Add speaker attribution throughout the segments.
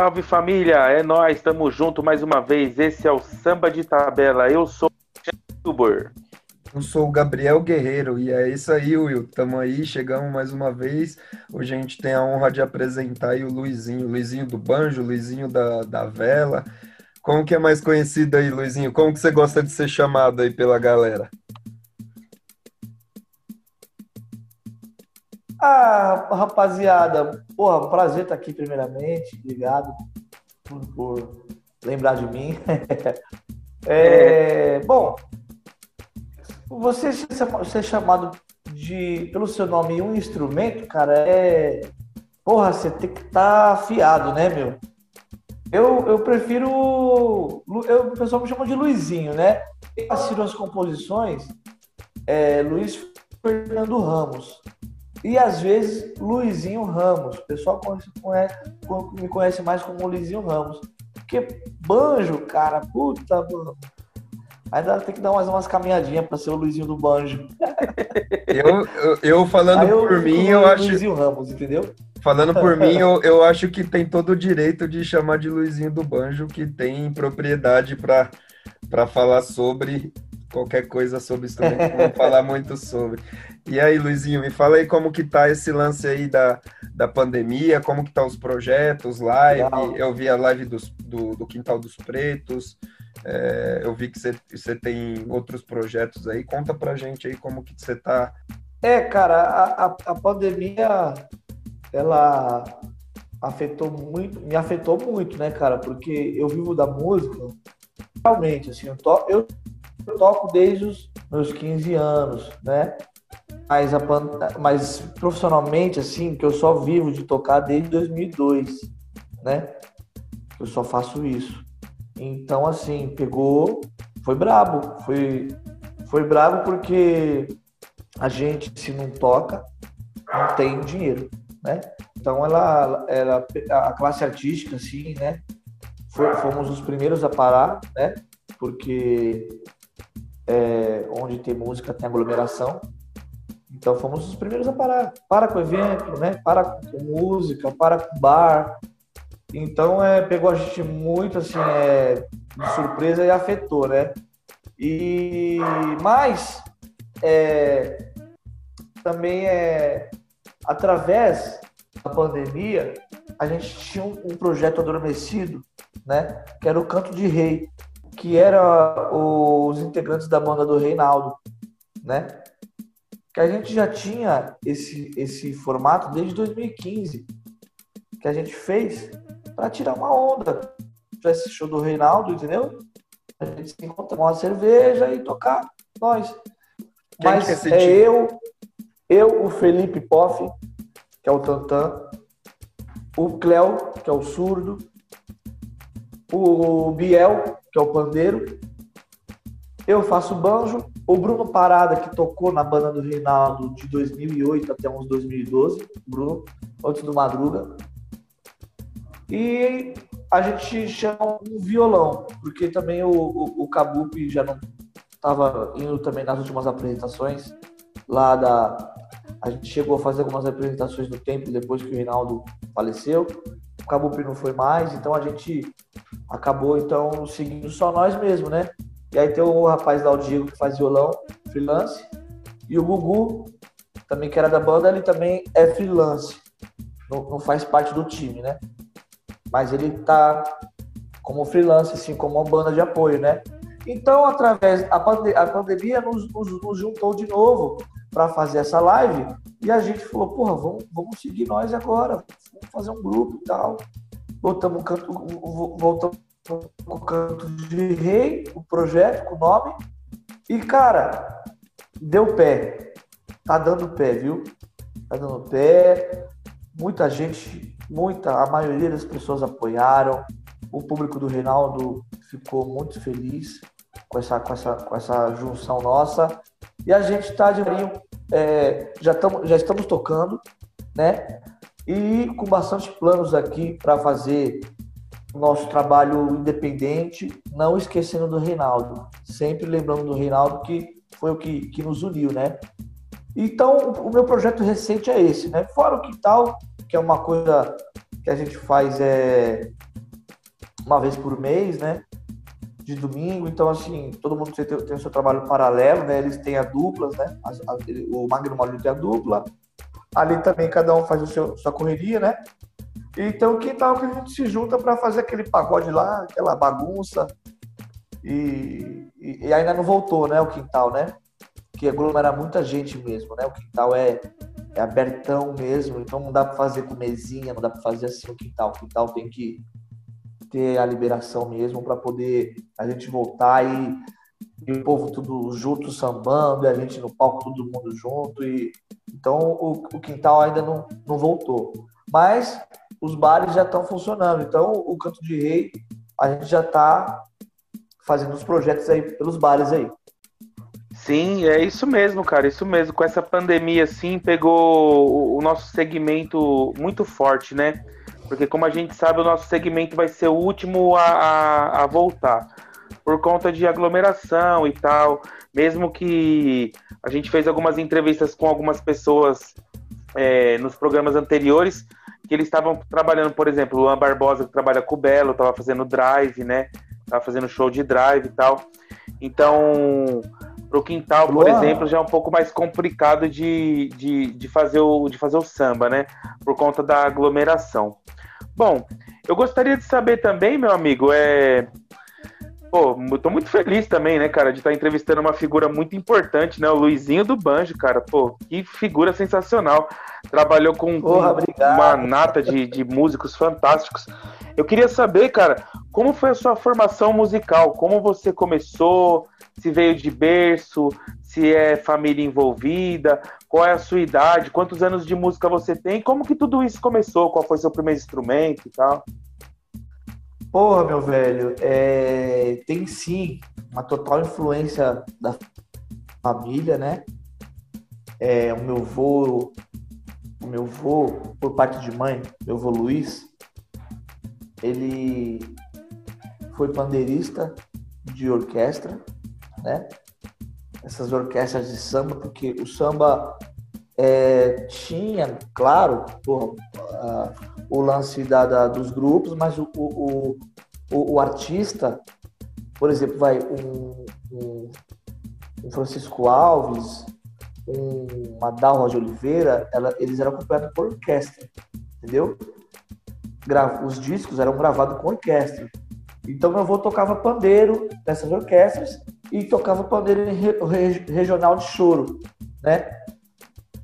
Speaker 1: Salve, família! É nós, estamos junto mais uma vez. Esse é o Samba de Tabela. Eu sou o.
Speaker 2: Eu sou o Gabriel Guerreiro e é isso aí, Will. Tamo aí, chegamos mais uma vez. Hoje a gente tem a honra de apresentar aí o Luizinho, o Luizinho do Banjo, o Luizinho da, da Vela. Como que é mais conhecido aí, Luizinho? Como que você gosta de ser chamado aí pela galera?
Speaker 3: Ah, rapaziada, porra, prazer estar aqui primeiramente. Obrigado por, por lembrar de mim. é, bom, você ser chamado de pelo seu nome um instrumento, cara, é. Porra, você tem que estar tá afiado, né, meu? Eu, eu prefiro. Eu, o pessoal me chama de Luizinho, né? Eu assino as composições é, Luiz Fernando Ramos. E às vezes Luizinho Ramos. O pessoal conhece, conhece, me conhece mais como Luizinho Ramos. Porque banjo, cara, puta, mano. Ainda tem que dar mais umas caminhadinhas para ser o Luizinho do banjo.
Speaker 2: Eu, eu, eu falando eu por mim, eu acho.
Speaker 3: Luizinho Ramos, entendeu?
Speaker 2: Falando por mim, eu, eu acho que tem todo o direito de chamar de Luizinho do Banjo, que tem propriedade para falar sobre qualquer coisa sobre instrumento, vou falar muito sobre. E aí, Luizinho, me fala aí como que tá esse lance aí da, da pandemia, como que tá os projetos, live, Legal. eu vi a live dos, do, do Quintal dos Pretos, é, eu vi que você tem outros projetos aí, conta pra gente aí como que você tá.
Speaker 3: É, cara, a, a, a pandemia, ela afetou muito, me afetou muito, né, cara, porque eu vivo da música, realmente, assim, eu, to, eu toco desde os meus 15 anos, né? Mas, a, mas profissionalmente, assim, que eu só vivo de tocar desde 2002, né? Eu só faço isso. Então, assim, pegou, foi brabo, foi, foi brabo porque a gente, se não toca, não tem dinheiro, né? Então, ela, ela a classe artística, assim, né? Fomos os primeiros a parar, né? Porque é, onde tem música tem aglomeração. Então fomos os primeiros a parar. Para com o evento, né? Para com música, para com bar. Então é, pegou a gente muito assim, é, de surpresa e afetou, né? E mas é, também é através da pandemia a gente tinha um, um projeto adormecido, né? Que era o Canto de Rei, que era os integrantes da banda do Reinaldo, né? Que a gente já tinha esse, esse formato desde 2015, que a gente fez para tirar uma onda. Para esse show do Reinaldo, entendeu? A gente se encontra com uma cerveja e tocar nós. Quem Mas é, é eu, eu, o Felipe Poff, que é o Tantan, o Cléo, que é o surdo, o Biel, que é o pandeiro. Eu faço banjo. O Bruno Parada, que tocou na banda do Reinaldo de 2008 até uns 2012. Bruno, antes do Madruga. E a gente chama um violão, porque também o, o, o Kabup já não estava indo também nas últimas apresentações lá da. A gente chegou a fazer algumas apresentações no tempo depois que o Reinaldo faleceu. Kabup não foi mais, então a gente acabou então seguindo só nós mesmo, né? E aí tem o rapaz lá, o Diego, que faz violão, freelance, e o Gugu, também que era da banda, ele também é freelance, não, não faz parte do time, né? Mas ele tá como freelance, assim, como uma banda de apoio, né? Então, através a pandemia nos, nos, nos, juntou de novo para fazer essa live e a gente falou, porra, vamos, vamos seguir nós agora, vamos fazer um grupo e tal voltamos canto, voltamos o canto de rei, o projeto, com o nome. E, cara, deu pé. Tá dando pé, viu? Tá dando pé. Muita gente, muita, a maioria das pessoas apoiaram. O público do Reinaldo ficou muito feliz com essa, com essa, com essa junção nossa. E a gente está de é, já, tamo, já estamos tocando, né? e com bastante planos aqui para fazer nosso trabalho independente, não esquecendo do Reinaldo, sempre lembrando do Reinaldo que foi o que, que nos uniu, né? Então, o meu projeto recente é esse, né? Fora o Quintal, que é uma coisa que a gente faz é uma vez por mês, né? De domingo, então assim, todo mundo tem, tem o seu trabalho paralelo, né? Eles têm a duplas, né? A, o Magno Maulio tem a dupla. Ali também cada um faz o seu sua correria, né? Então, que tal que a gente se junta para fazer aquele pagode lá, aquela bagunça. E, e, e, ainda não voltou, né? O quintal, né? Que aglomera muita gente mesmo, né? O quintal é, é abertão mesmo, então não dá para fazer com mesinha, não dá para fazer assim o quintal. O quintal tem que ter a liberação mesmo para poder a gente voltar e, e, o povo tudo junto sambando, e a gente no palco todo mundo junto. E, então o, o quintal ainda não, não voltou. Mas os bares já estão funcionando. Então, o Canto de Rei, a gente já está fazendo os projetos aí pelos bares aí.
Speaker 1: Sim, é isso mesmo, cara, isso mesmo. Com essa pandemia, assim, pegou o nosso segmento muito forte, né? Porque, como a gente sabe, o nosso segmento vai ser o último a, a, a voltar. Por conta de aglomeração e tal. Mesmo que a gente fez algumas entrevistas com algumas pessoas é, nos programas anteriores, que eles estavam trabalhando, por exemplo, o Luan Barbosa que trabalha com o Belo, estava fazendo drive, né? Tava fazendo show de drive e tal. Então, pro quintal, por exemplo, já é um pouco mais complicado de, de, de, fazer o, de fazer o samba, né? Por conta da aglomeração. Bom, eu gostaria de saber também, meu amigo, é Pô, eu tô muito feliz também, né, cara, de estar tá entrevistando uma figura muito importante, né? O Luizinho do Banjo, cara. Pô, que figura sensacional. Trabalhou com, Porra, com uma nata de, de músicos fantásticos. Eu queria saber, cara, como foi a sua formação musical? Como você começou? Se veio de berço? Se é família envolvida? Qual é a sua idade? Quantos anos de música você tem? Como que tudo isso começou? Qual foi seu primeiro instrumento e tal?
Speaker 3: Porra, meu velho, é... tem sim uma total influência da família, né? É, o meu avô, o meu avô, por parte de mãe, meu avô Luiz, ele foi pandeirista de orquestra, né? Essas orquestras de samba, porque o samba é, tinha, claro, porra, o lance da, da, dos grupos, mas o, o, o, o, artista, por exemplo, vai um, um, um Francisco Alves, um Adalva de Oliveira, ela, eles eram acompanhados por orquestra, entendeu? Gra os discos eram gravados com orquestra. Então meu avô tocava pandeiro nessas orquestras e tocava pandeiro regional de choro, né?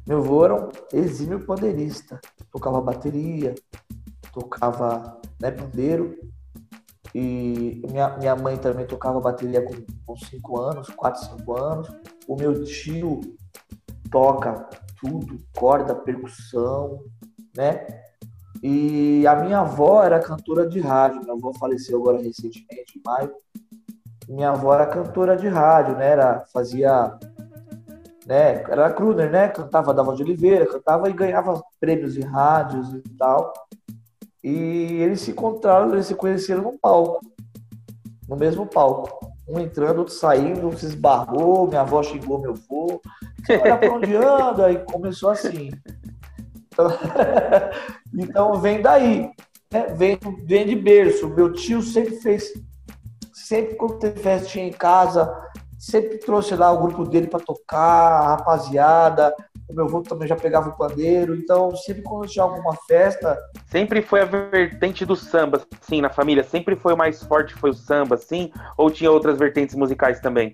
Speaker 3: Meu avô era um exímio pandeirista, tocava bateria, tocava né, pandeiro. E minha, minha mãe também tocava bateria com 5 anos, 4, 5 anos. O meu tio toca tudo, corda, percussão, né? E a minha avó era cantora de rádio. Minha avó faleceu agora recentemente, em maio. Minha avó era cantora de rádio, né? Era, fazia né? Era Kruner, né? Cantava Dava de Oliveira, cantava e ganhava prêmios em rádios e tal. E eles se encontraram, eles se conheceram no palco, no mesmo palco. Um entrando, outro saindo, um se esbarrou, minha avó xingou meu avô. Olha pra onde anda? E começou assim. Então, então vem daí, né? vem, vem de berço. Meu tio sempre fez, sempre quando teve festinha em casa, sempre trouxe lá o grupo dele para tocar, a rapaziada, o meu avô também já pegava o pandeiro, então sempre quando tinha alguma festa.
Speaker 1: Sempre foi a vertente do samba, sim, na família? Sempre foi o mais forte, foi o samba, sim? Ou tinha outras vertentes musicais também?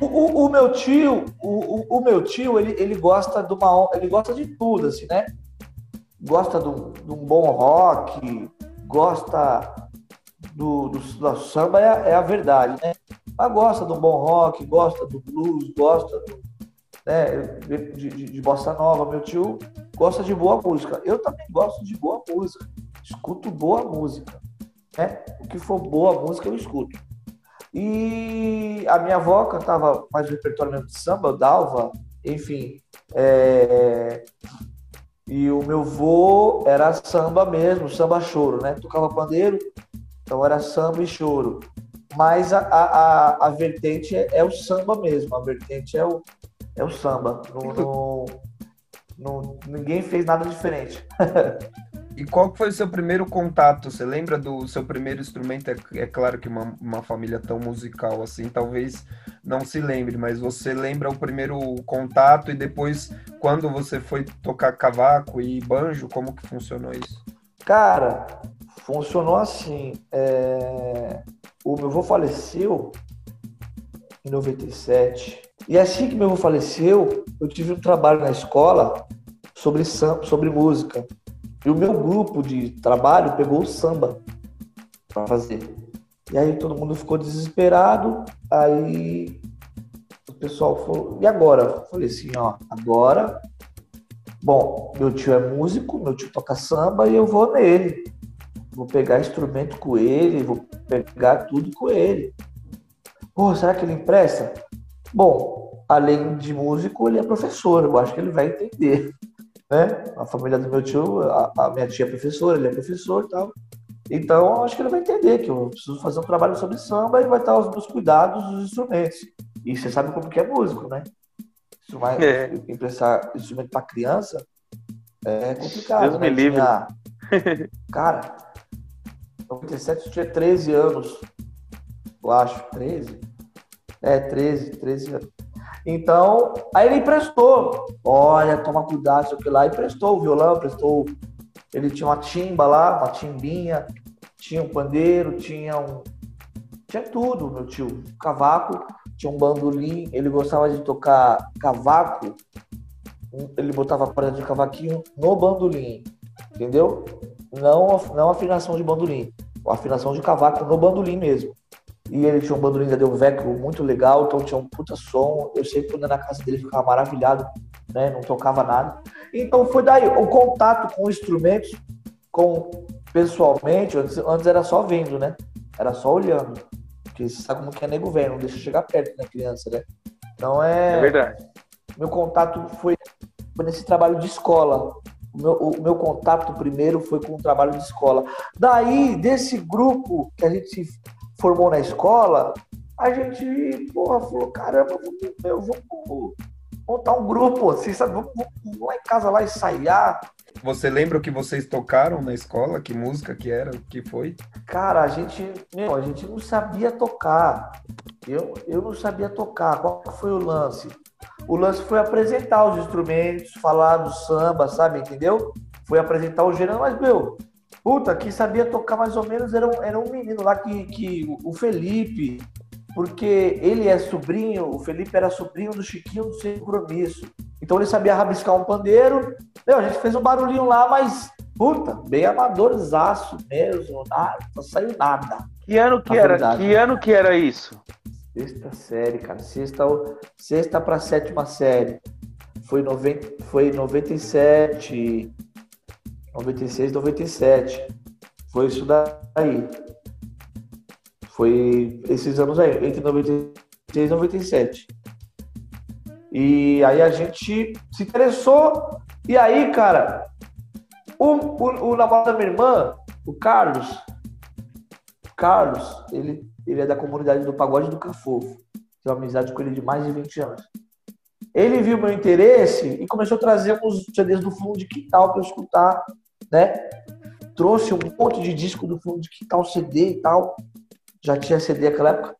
Speaker 3: O, o, o meu tio, o, o, meu tio, ele, ele gosta de uma, ele gosta de tudo, assim, né? Gosta de um, de um bom rock, gosta do, do, do samba, é, é, a verdade, né? Mas gosta um bom rock, gosta do blues, gosta do, né, de, de, de, bossa nova. Meu tio gosta de boa música. Eu também gosto de boa música. Escuto boa música. Né? O que for boa música, eu escuto. E a minha avó cantava mais repertório mesmo de samba, Dalva, enfim. É... E o meu vô era samba mesmo, samba choro, né? Tocava pandeiro, então era samba e choro. Mas a, a, a vertente é, é o samba mesmo, a vertente é o, é o samba. No, no, no, ninguém fez nada diferente.
Speaker 2: E qual foi o seu primeiro contato? Você lembra do seu primeiro instrumento? É, é claro que uma, uma família tão musical assim, talvez não se lembre, mas você lembra o primeiro contato e depois quando você foi tocar cavaco e banjo, como que funcionou isso?
Speaker 3: Cara, funcionou assim. É... O meu avô faleceu em 97. E assim que meu avô faleceu, eu tive um trabalho na escola sobre, sobre música. E o meu grupo de trabalho pegou o samba para fazer. E aí todo mundo ficou desesperado. Aí o pessoal falou: e agora? Eu falei assim: ó, agora. Bom, meu tio é músico, meu tio toca samba e eu vou nele. Vou pegar instrumento com ele, vou pegar tudo com ele. Pô, será que ele empresta? Bom, além de músico, ele é professor, eu acho que ele vai entender né? A família do meu tio, a, a minha tia é professora, ele é professor e tal. Então, acho que ele vai entender que eu preciso fazer um trabalho sobre samba e vai estar os meus cuidados dos instrumentos. E você sabe como que é músico, né? Isso vai é. emprestar instrumento para criança é complicado.
Speaker 1: Deus né? me livre. Tinha...
Speaker 3: Cara, 97 eu tinha 13 anos. Eu acho, 13. É, 13, 13 anos. Então, aí ele emprestou. Olha, toma cuidado, sei o que lá. Emprestou o violão, emprestou. Ele tinha uma timba lá, uma timbinha, tinha um pandeiro, tinha um. Tinha tudo, meu tio. Cavaco, tinha um bandolim. Ele gostava de tocar cavaco. Ele botava a corda de cavaquinho no bandolim. Entendeu? Não, não afinação de bandolim. Afinação de cavaco no bandolim mesmo. E ele tinha um bandolim da Delvecchio muito legal, então tinha um puta som. Eu sempre quando na casa dele ficava maravilhado, né? Não tocava nada. Então foi daí o contato com instrumentos, com pessoalmente, antes, antes era só vendo, né? Era só olhando. Porque você sabe como que é nego velho, não deixa chegar perto da criança, né? Então é.
Speaker 1: É verdade.
Speaker 3: Meu contato foi, foi nesse trabalho de escola. O meu, o meu, contato primeiro foi com o trabalho de escola. Daí, desse grupo que a gente formou na escola, a gente, porra, falou, caramba, eu vou montar um grupo, assim, sabe? Vamos, vamos lá em casa lá ensaiar.
Speaker 2: Você lembra o que vocês tocaram na escola? Que música que era? O que foi?
Speaker 3: Cara, a gente, meu, a gente não sabia tocar. Eu, eu não sabia tocar. Qual foi o lance? O lance foi apresentar os instrumentos, falar do samba, sabe? Entendeu? Foi apresentar o gênero, mas, meu, Puta, que sabia tocar mais ou menos era um, era um menino lá que, que o Felipe, porque ele é sobrinho, o Felipe era sobrinho do Chiquinho do Sem Compromisso. Então ele sabia rabiscar um pandeiro. Meu, a gente fez um barulhinho lá, mas, puta, bem amadorzaço mesmo, nada, não saiu nada.
Speaker 1: Que ano que era? Verdade. Que ano que era isso?
Speaker 3: Sexta série, cara. Sexta, sexta para sétima série. Foi, 90, foi 97. 96, 97. Foi isso daí. Foi esses anos aí, entre 96 e 97. E aí a gente se interessou. E aí, cara, o, o, o namorado da minha irmã, o Carlos, Carlos, ele, ele é da comunidade do Pagode do Cafofo. Tenho amizade com ele de mais de 20 anos. Ele viu meu interesse e começou a trazer uns CDs do fundo de quintal para eu escutar né? Trouxe um monte de disco do fundo de quintal, CD e tal. Já tinha CD naquela época.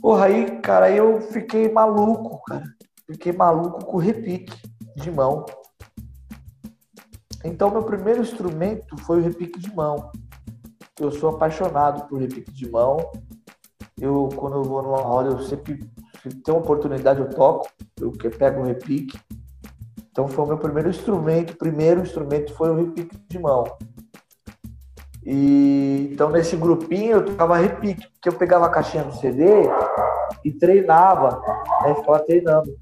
Speaker 3: Porra, aí, cara, eu fiquei maluco, cara. Fiquei maluco com o repique de mão. Então, meu primeiro instrumento foi o repique de mão. Eu sou apaixonado por repique de mão. Eu, quando eu vou numa roda, eu sempre, se tem uma oportunidade, eu toco. Eu pego o repique. Então foi o meu primeiro instrumento, o primeiro instrumento foi o repique de mão. E então nesse grupinho eu tocava repique, porque eu pegava a caixinha do CD e treinava, né? Ficava treinando.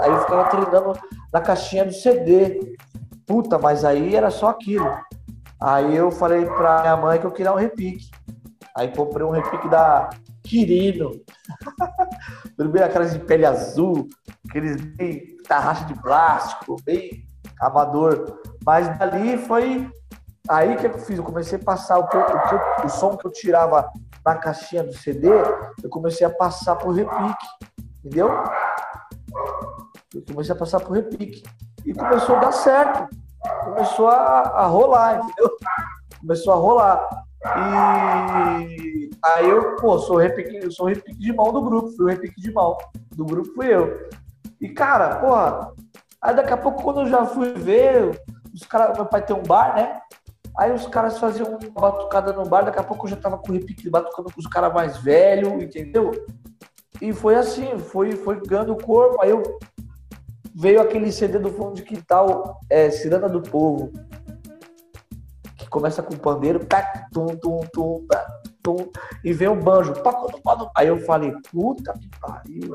Speaker 3: Aí eu ficava treinando na caixinha do CD. Puta, mas aí era só aquilo. Aí eu falei pra minha mãe que eu queria um repique. Aí comprei um repique da Quirino. Primeiro aquelas de pele azul, aqueles bem tarraxa de plástico, bem amador. Mas dali foi aí que eu fiz. Eu comecei a passar o, que, o, o som que eu tirava na caixinha do CD, eu comecei a passar pro repique, entendeu? Eu comecei a passar por repique. E começou a dar certo. Começou a, a rolar, entendeu? Começou a rolar. E aí eu, pô, sou repique, eu sou repique de mão do grupo, fui o repique de mão. Do grupo fui eu. E, cara, porra, aí daqui a pouco, quando eu já fui ver, os caras, meu pai tem um bar, né? Aí os caras faziam uma batucada no bar, daqui a pouco eu já tava com o repique batucando com os caras mais velhos, entendeu? E foi assim, foi, foi ganhando corpo. Aí eu veio aquele CD do fundo de quintal, é, Ciranda do Povo, que começa com o pandeiro, tá, tum, tum, tum, tá, tum, e vem o banjo. Aí eu falei, puta que pariu.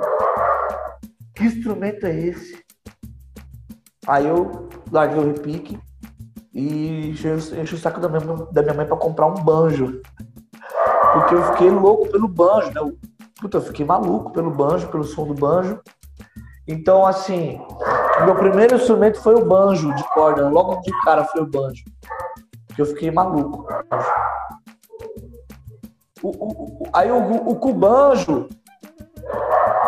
Speaker 3: Que instrumento é esse? Aí eu larguei o repique e enchi, o saco da minha, da minha mãe para comprar um banjo. Porque eu fiquei louco pelo banjo, né? Eu, puta, eu fiquei maluco pelo banjo, pelo som do banjo. Então, assim, meu primeiro instrumento foi o banjo de corda. Logo de cara foi o banjo. Que eu fiquei maluco. O, o, o, aí o, o cubanjo,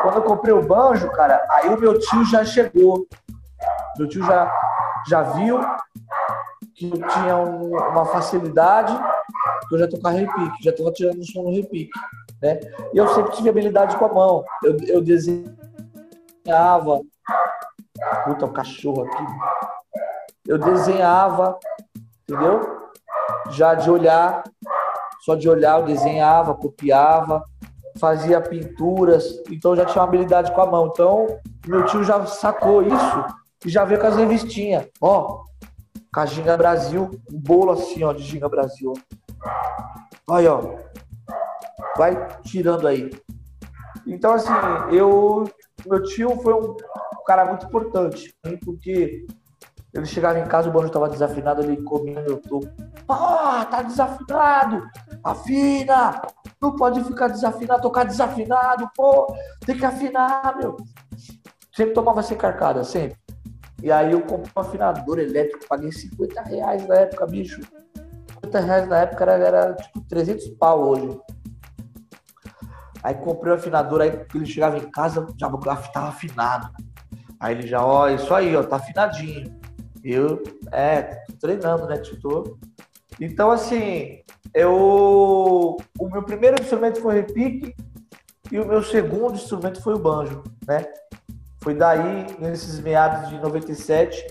Speaker 3: quando eu comprei o banjo, cara, aí o meu tio já chegou. Meu tio já, já viu que eu tinha um, uma facilidade, que eu já tocava repique, já estava tirando o som no repique. Né? E eu sempre tive habilidade com a mão. Eu, eu desenhava. Puta, o cachorro aqui. Eu desenhava, entendeu? Já de olhar, só de olhar eu desenhava, copiava, fazia pinturas, então já tinha uma habilidade com a mão. Então, meu tio já sacou isso e já veio com as revistinhas. Ó, com a Ginga Brasil, um bolo assim, ó, de Ginga Brasil. Olha, ó. Vai tirando aí. Então, assim, eu. Meu tio foi um cara muito importante, porque ele chegava em casa, o banjo estava desafinado, ele comia meu topo. Ah, tá desafinado! Afina! Não pode ficar desafinado, tocar desafinado, pô! Tem que afinar, meu! Sempre tomava sem carcada, sempre. E aí eu comprei um afinador elétrico, paguei 50 reais na época, bicho. 50 reais na época era, era tipo 300 pau hoje. Aí comprei o afinador, aí ele chegava em casa, já estava afinado. Aí ele já, ó, isso aí, ó, tá afinadinho. Eu, é, tô treinando, né, tutor. Então, assim, eu. O meu primeiro instrumento foi repique e o meu segundo instrumento foi o banjo, né? Foi daí, nesses meados de 97,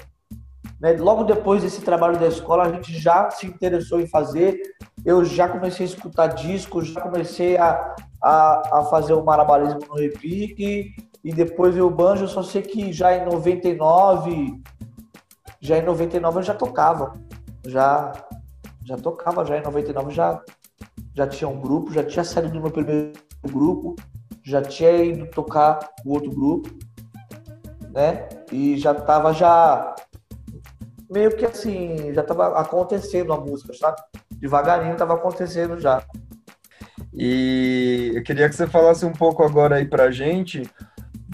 Speaker 3: né, logo depois desse trabalho da escola, a gente já se interessou em fazer. Eu já comecei a escutar discos, já comecei a, a, a fazer o marabalismo no repique, e depois o banjo. Eu só sei que já em 99, já em 99 eu já tocava. Já, já tocava, já em 99 já, já tinha um grupo, já tinha saído do meu primeiro grupo, já tinha ido tocar o outro grupo né? E já tava já meio que assim, já tava acontecendo a música, sabe? Devagarinho tava acontecendo já.
Speaker 2: E eu queria que você falasse um pouco agora aí pra gente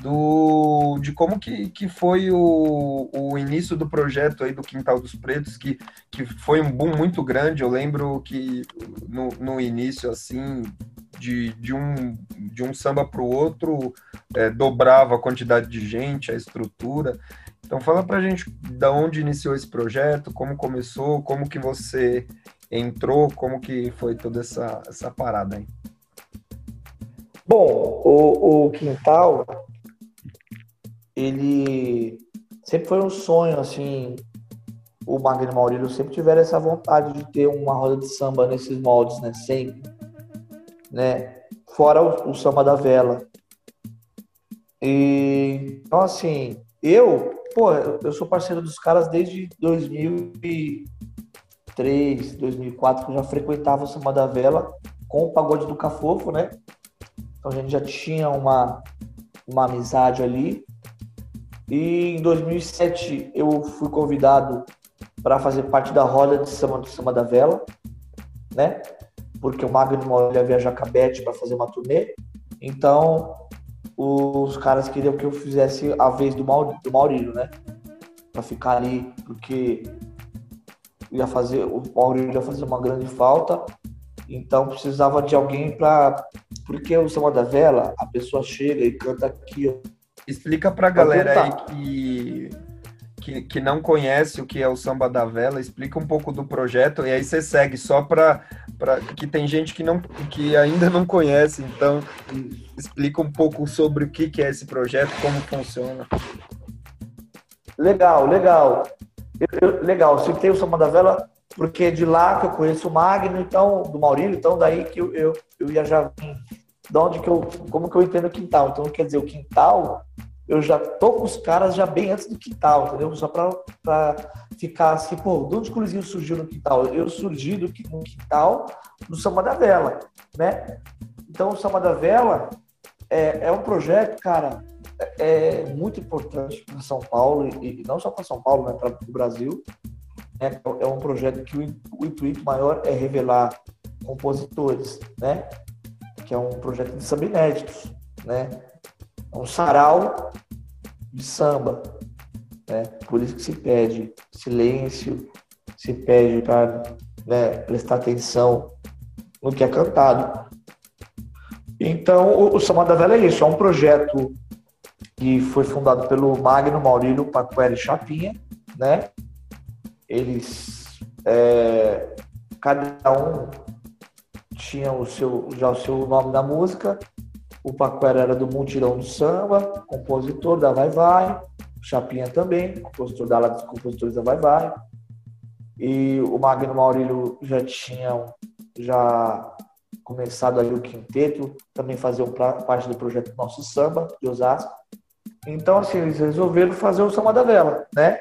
Speaker 2: do de como que, que foi o, o início do projeto aí do Quintal dos Pretos, que, que foi um boom muito grande. Eu lembro que no, no início, assim, de, de, um, de um samba para o outro, é, dobrava a quantidade de gente, a estrutura. Então fala para a gente da onde iniciou esse projeto, como começou, como que você entrou, como que foi toda essa, essa parada aí.
Speaker 3: Bom, o, o Quintal, ele sempre foi um sonho, assim, o Magno Maurílio sempre tiveram essa vontade de ter uma roda de samba nesses moldes, né, sempre né? Fora o, o samba da vela. E, então, assim, eu, pô, eu sou parceiro dos caras desde 2003, 2004, que eu já frequentava o samba da vela com o pagode do Cafofo, né? Então a gente já tinha uma, uma amizade ali. E em 2007 eu fui convidado para fazer parte da roda de samba do Samba da Vela, né? porque o Magno ia viajar com a Beth para fazer uma turnê. Então, os caras queriam que eu fizesse a vez do, Maur do Maurílio, né? Para ficar ali, porque ia fazer, o Maurílio ia fazer uma grande falta. Então, precisava de alguém para. Porque o Samba da Vela, a pessoa chega e canta aqui, ó.
Speaker 2: Explica pra galera aí que, que, que não conhece o que é o Samba da Vela, explica um pouco do projeto e aí você segue só para que tem gente que, não, que ainda não conhece, então explica um pouco sobre o que, que é esse projeto, como funciona.
Speaker 3: Legal, legal. Eu, eu, legal, citei o Samba da Vela porque é de lá que eu conheço o Magno, então, do Maurílio, então daí que eu, eu, eu ia já de onde que eu, como que eu entendo o quintal. Então, quer dizer, o quintal, eu já tô com os caras já bem antes do quintal, entendeu? Só para ficar assim, pô, de onde que o Luizinho surgiu no quintal? Eu surgi do, no quintal do Samba da Vela, né? Então, o Samba da Vela é, é um projeto, cara, é, é muito importante para São Paulo, e, e não só para São Paulo, né, para o Brasil. Né? É um projeto que o, o intuito maior é revelar compositores, né? Que é um projeto de samba inéditos, né? É um sarau de samba, né? Por isso que se pede silêncio, se pede para né, prestar atenção no que é cantado. Então, o, o Samba da Vela é isso, é um projeto que foi fundado pelo Magno Maurílio Paqueri Chapinha, né? Eles, é, cada um tinha o seu, já o seu nome da música. O Paquera era do Multirão do Samba, compositor da Vai Vai. Chapinha também, compositor da dos compositores da Vai Vai. E o Magno Maurílio já tinha já começado ali o quinteto, também fazer parte do projeto Nosso Samba, de Osasco. Então, assim, eles resolveram fazer o Samba da Vela, né?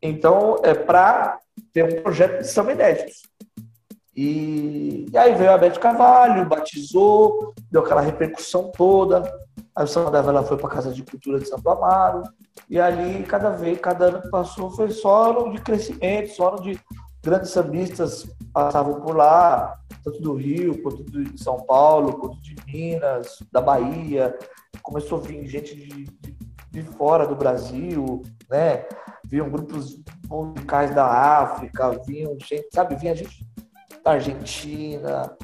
Speaker 3: Então, é para ter um projeto de samba inédito. E, e, aí veio a Beth Carvalho, batizou, deu aquela repercussão toda. Aí o Samba da Vela foi para a Casa de Cultura de Santo Amaro. E ali, cada vez, cada ano que passou, foi só ano de crescimento, só ano de grandes sambistas passavam por lá, tanto do Rio, quanto de São Paulo, quanto de Minas, da Bahia. Começou a vir gente de, de, de fora do Brasil, né? Vinham grupos musicais da África, vinham gente, sabe, vinha gente Argentina.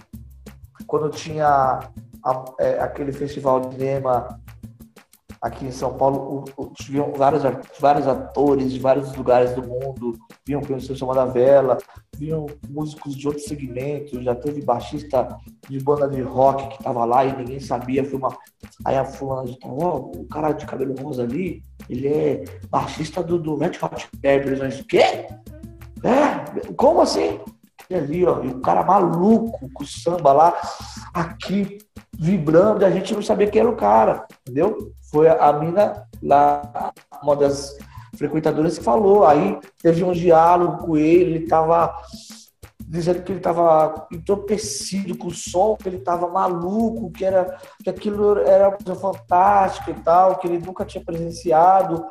Speaker 3: Quando tinha a, é, aquele festival de cinema aqui em São Paulo, o, o, tinham vários, vários atores de vários lugares do mundo, vinham conhecer o Chamada Vela, vinham músicos de outros segmentos, já teve baixista de banda de rock que tava lá e ninguém sabia, foi uma... Aí a fulana de oh, o cara de cabelo rosa ali, ele é baixista do, do Red Hot Peppers, mas quê? É? Como assim? Ali, ó, e o cara maluco com o samba lá, aqui, vibrando, e a gente não sabia quem era o cara, entendeu? Foi a mina lá, uma das frequentadoras que falou. Aí teve um diálogo com ele, ele tava dizendo que ele estava entorpecido com o som, que ele estava maluco, que era que aquilo era uma coisa fantástica e tal, que ele nunca tinha presenciado.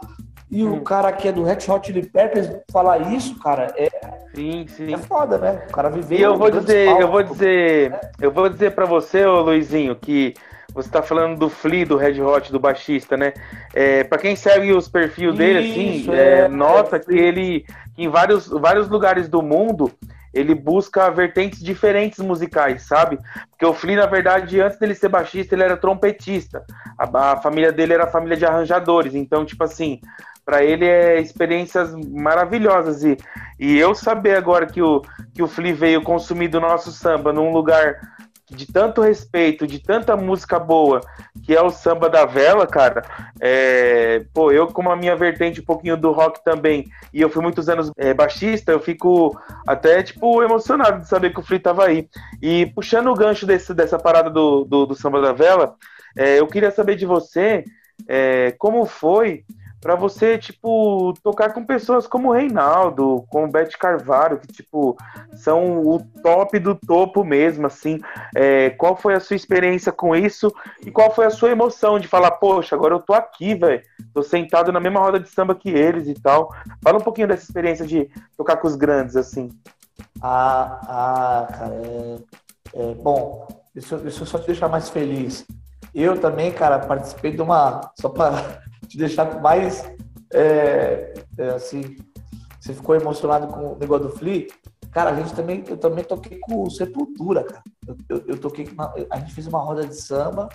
Speaker 3: E hum. o cara que é do Red Hot Chili Peppers falar isso, cara, é
Speaker 1: sim, sim.
Speaker 3: é foda, né? O cara viveu.
Speaker 1: E eu vou dizer, eu vou dizer, né? eu vou dizer para você, ô Luizinho, que você tá falando do Flea, do Red Hot, do baixista, né? É, para quem segue os perfis dele, assim, é, é, nota que ele, que em vários, vários lugares do mundo, ele busca vertentes diferentes musicais, sabe? Porque o Flea, na verdade, antes dele ser baixista, ele era trompetista. A, a família dele era família de arranjadores. Então, tipo assim, para ele é experiências maravilhosas. E, e eu saber agora que o, que o Flea veio consumir do nosso samba num lugar de tanto respeito, de tanta música boa, que é o samba da vela, cara. É, pô, eu, como a minha vertente um pouquinho do rock também, e eu fui muitos anos é, baixista, eu fico até, tipo, emocionado de saber que o Flea tava aí. E puxando o gancho desse, dessa parada do, do, do samba da vela, é, eu queria saber de você é, como foi para você, tipo, tocar com pessoas como o Reinaldo, como o Beth Carvalho, que, tipo, são o top do topo mesmo, assim. É, qual foi a sua experiência com isso e qual foi a sua emoção de falar, poxa, agora eu tô aqui, velho, tô sentado na mesma roda de samba que eles e tal. Fala um pouquinho dessa experiência de tocar com os grandes, assim.
Speaker 3: Ah, ah cara, é, é bom, deixa eu só te deixar mais feliz. Eu também, cara, participei de uma. Só para te deixar mais é, é, assim. Você ficou emocionado com o negócio do Flea? Cara, a gente também, eu também toquei com o Sepultura, cara. Eu, eu, eu toquei, a gente fez uma roda de samba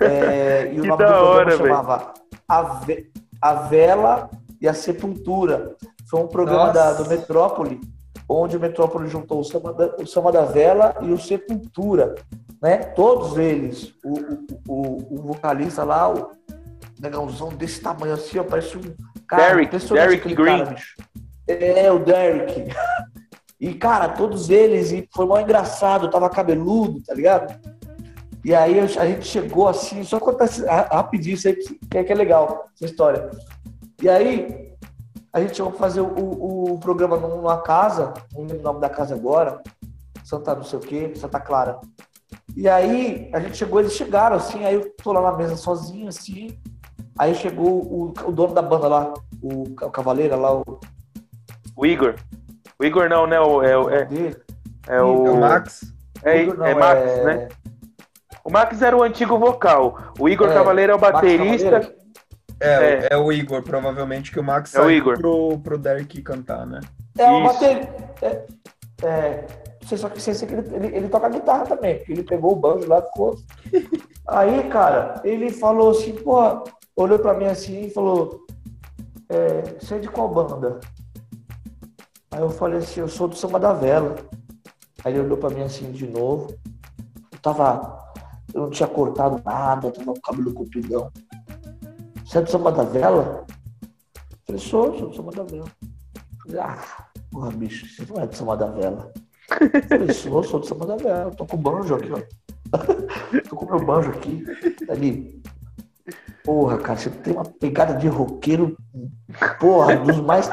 Speaker 3: É, e o nome do programa
Speaker 1: hora,
Speaker 3: chamava a, Ve- a Vela e a Sepultura. Foi um programa da- do Metrópole, onde o Metrópole juntou o Samba da, o Samba da Vela e o Sepultura. Né? Todos eles. O, o, o, o vocalista lá, o negãozão desse tamanho assim, ó, parece um cara.
Speaker 1: Derek
Speaker 3: aquele
Speaker 1: Green.
Speaker 3: cara. É, o Derek. E, cara, todos eles, e foi mal engraçado, tava cabeludo, tá ligado? E aí a gente chegou assim, só contar rapidinho isso aí que é, que é legal, essa história. E aí a gente chegou fazer o, o- o programa numa casa, não lembro o nome da casa agora, Santa não sei o quê, Santa Clara. E aí a gente chegou, eles chegaram assim, aí eu tô lá na mesa sozinho, assim. Aí chegou o, o dono da banda lá, o, o Cavaleira lá, o
Speaker 1: O Igor. O Igor não, né? O- É, o- é, é
Speaker 2: É
Speaker 1: o.
Speaker 2: o Max?
Speaker 1: É,
Speaker 3: Igor, não,
Speaker 1: é Max, né? O Max era o antigo vocal. O Igor
Speaker 3: É,
Speaker 1: Cavaleiro é o baterista.
Speaker 2: É,
Speaker 1: É.
Speaker 2: é. o Igor, provavelmente, que o Max
Speaker 1: É o Igor.
Speaker 2: Pro, pro Derek cantar, né?
Speaker 3: É, o
Speaker 1: Isso.
Speaker 3: bater... é, é, sei só que sei, sei que ele, ele, ele toca guitarra também, porque ele pegou o banjo lá e ficou. Aí, cara, ele falou assim, pô, olhou pra mim assim e falou: é, Você é de qual banda? Aí eu falei assim: Eu sou do Samba da Vela. Aí ele olhou pra mim assim de novo. Eu tava. Eu não tinha cortado nada, tava com o cabelo compridão. Você é do Samba da Vela? Eu falei: Sou, sou do Samba da Vela. Falei, ah, porra, bicho, você não é do Samba da Vela. Eu falei: Sou, sou do Samba da Vela. Tô com banjo aqui, ó. Tô com meu banjo aqui. Ali. Porra, cara, você tem uma pegada de roqueiro, porra, dos mais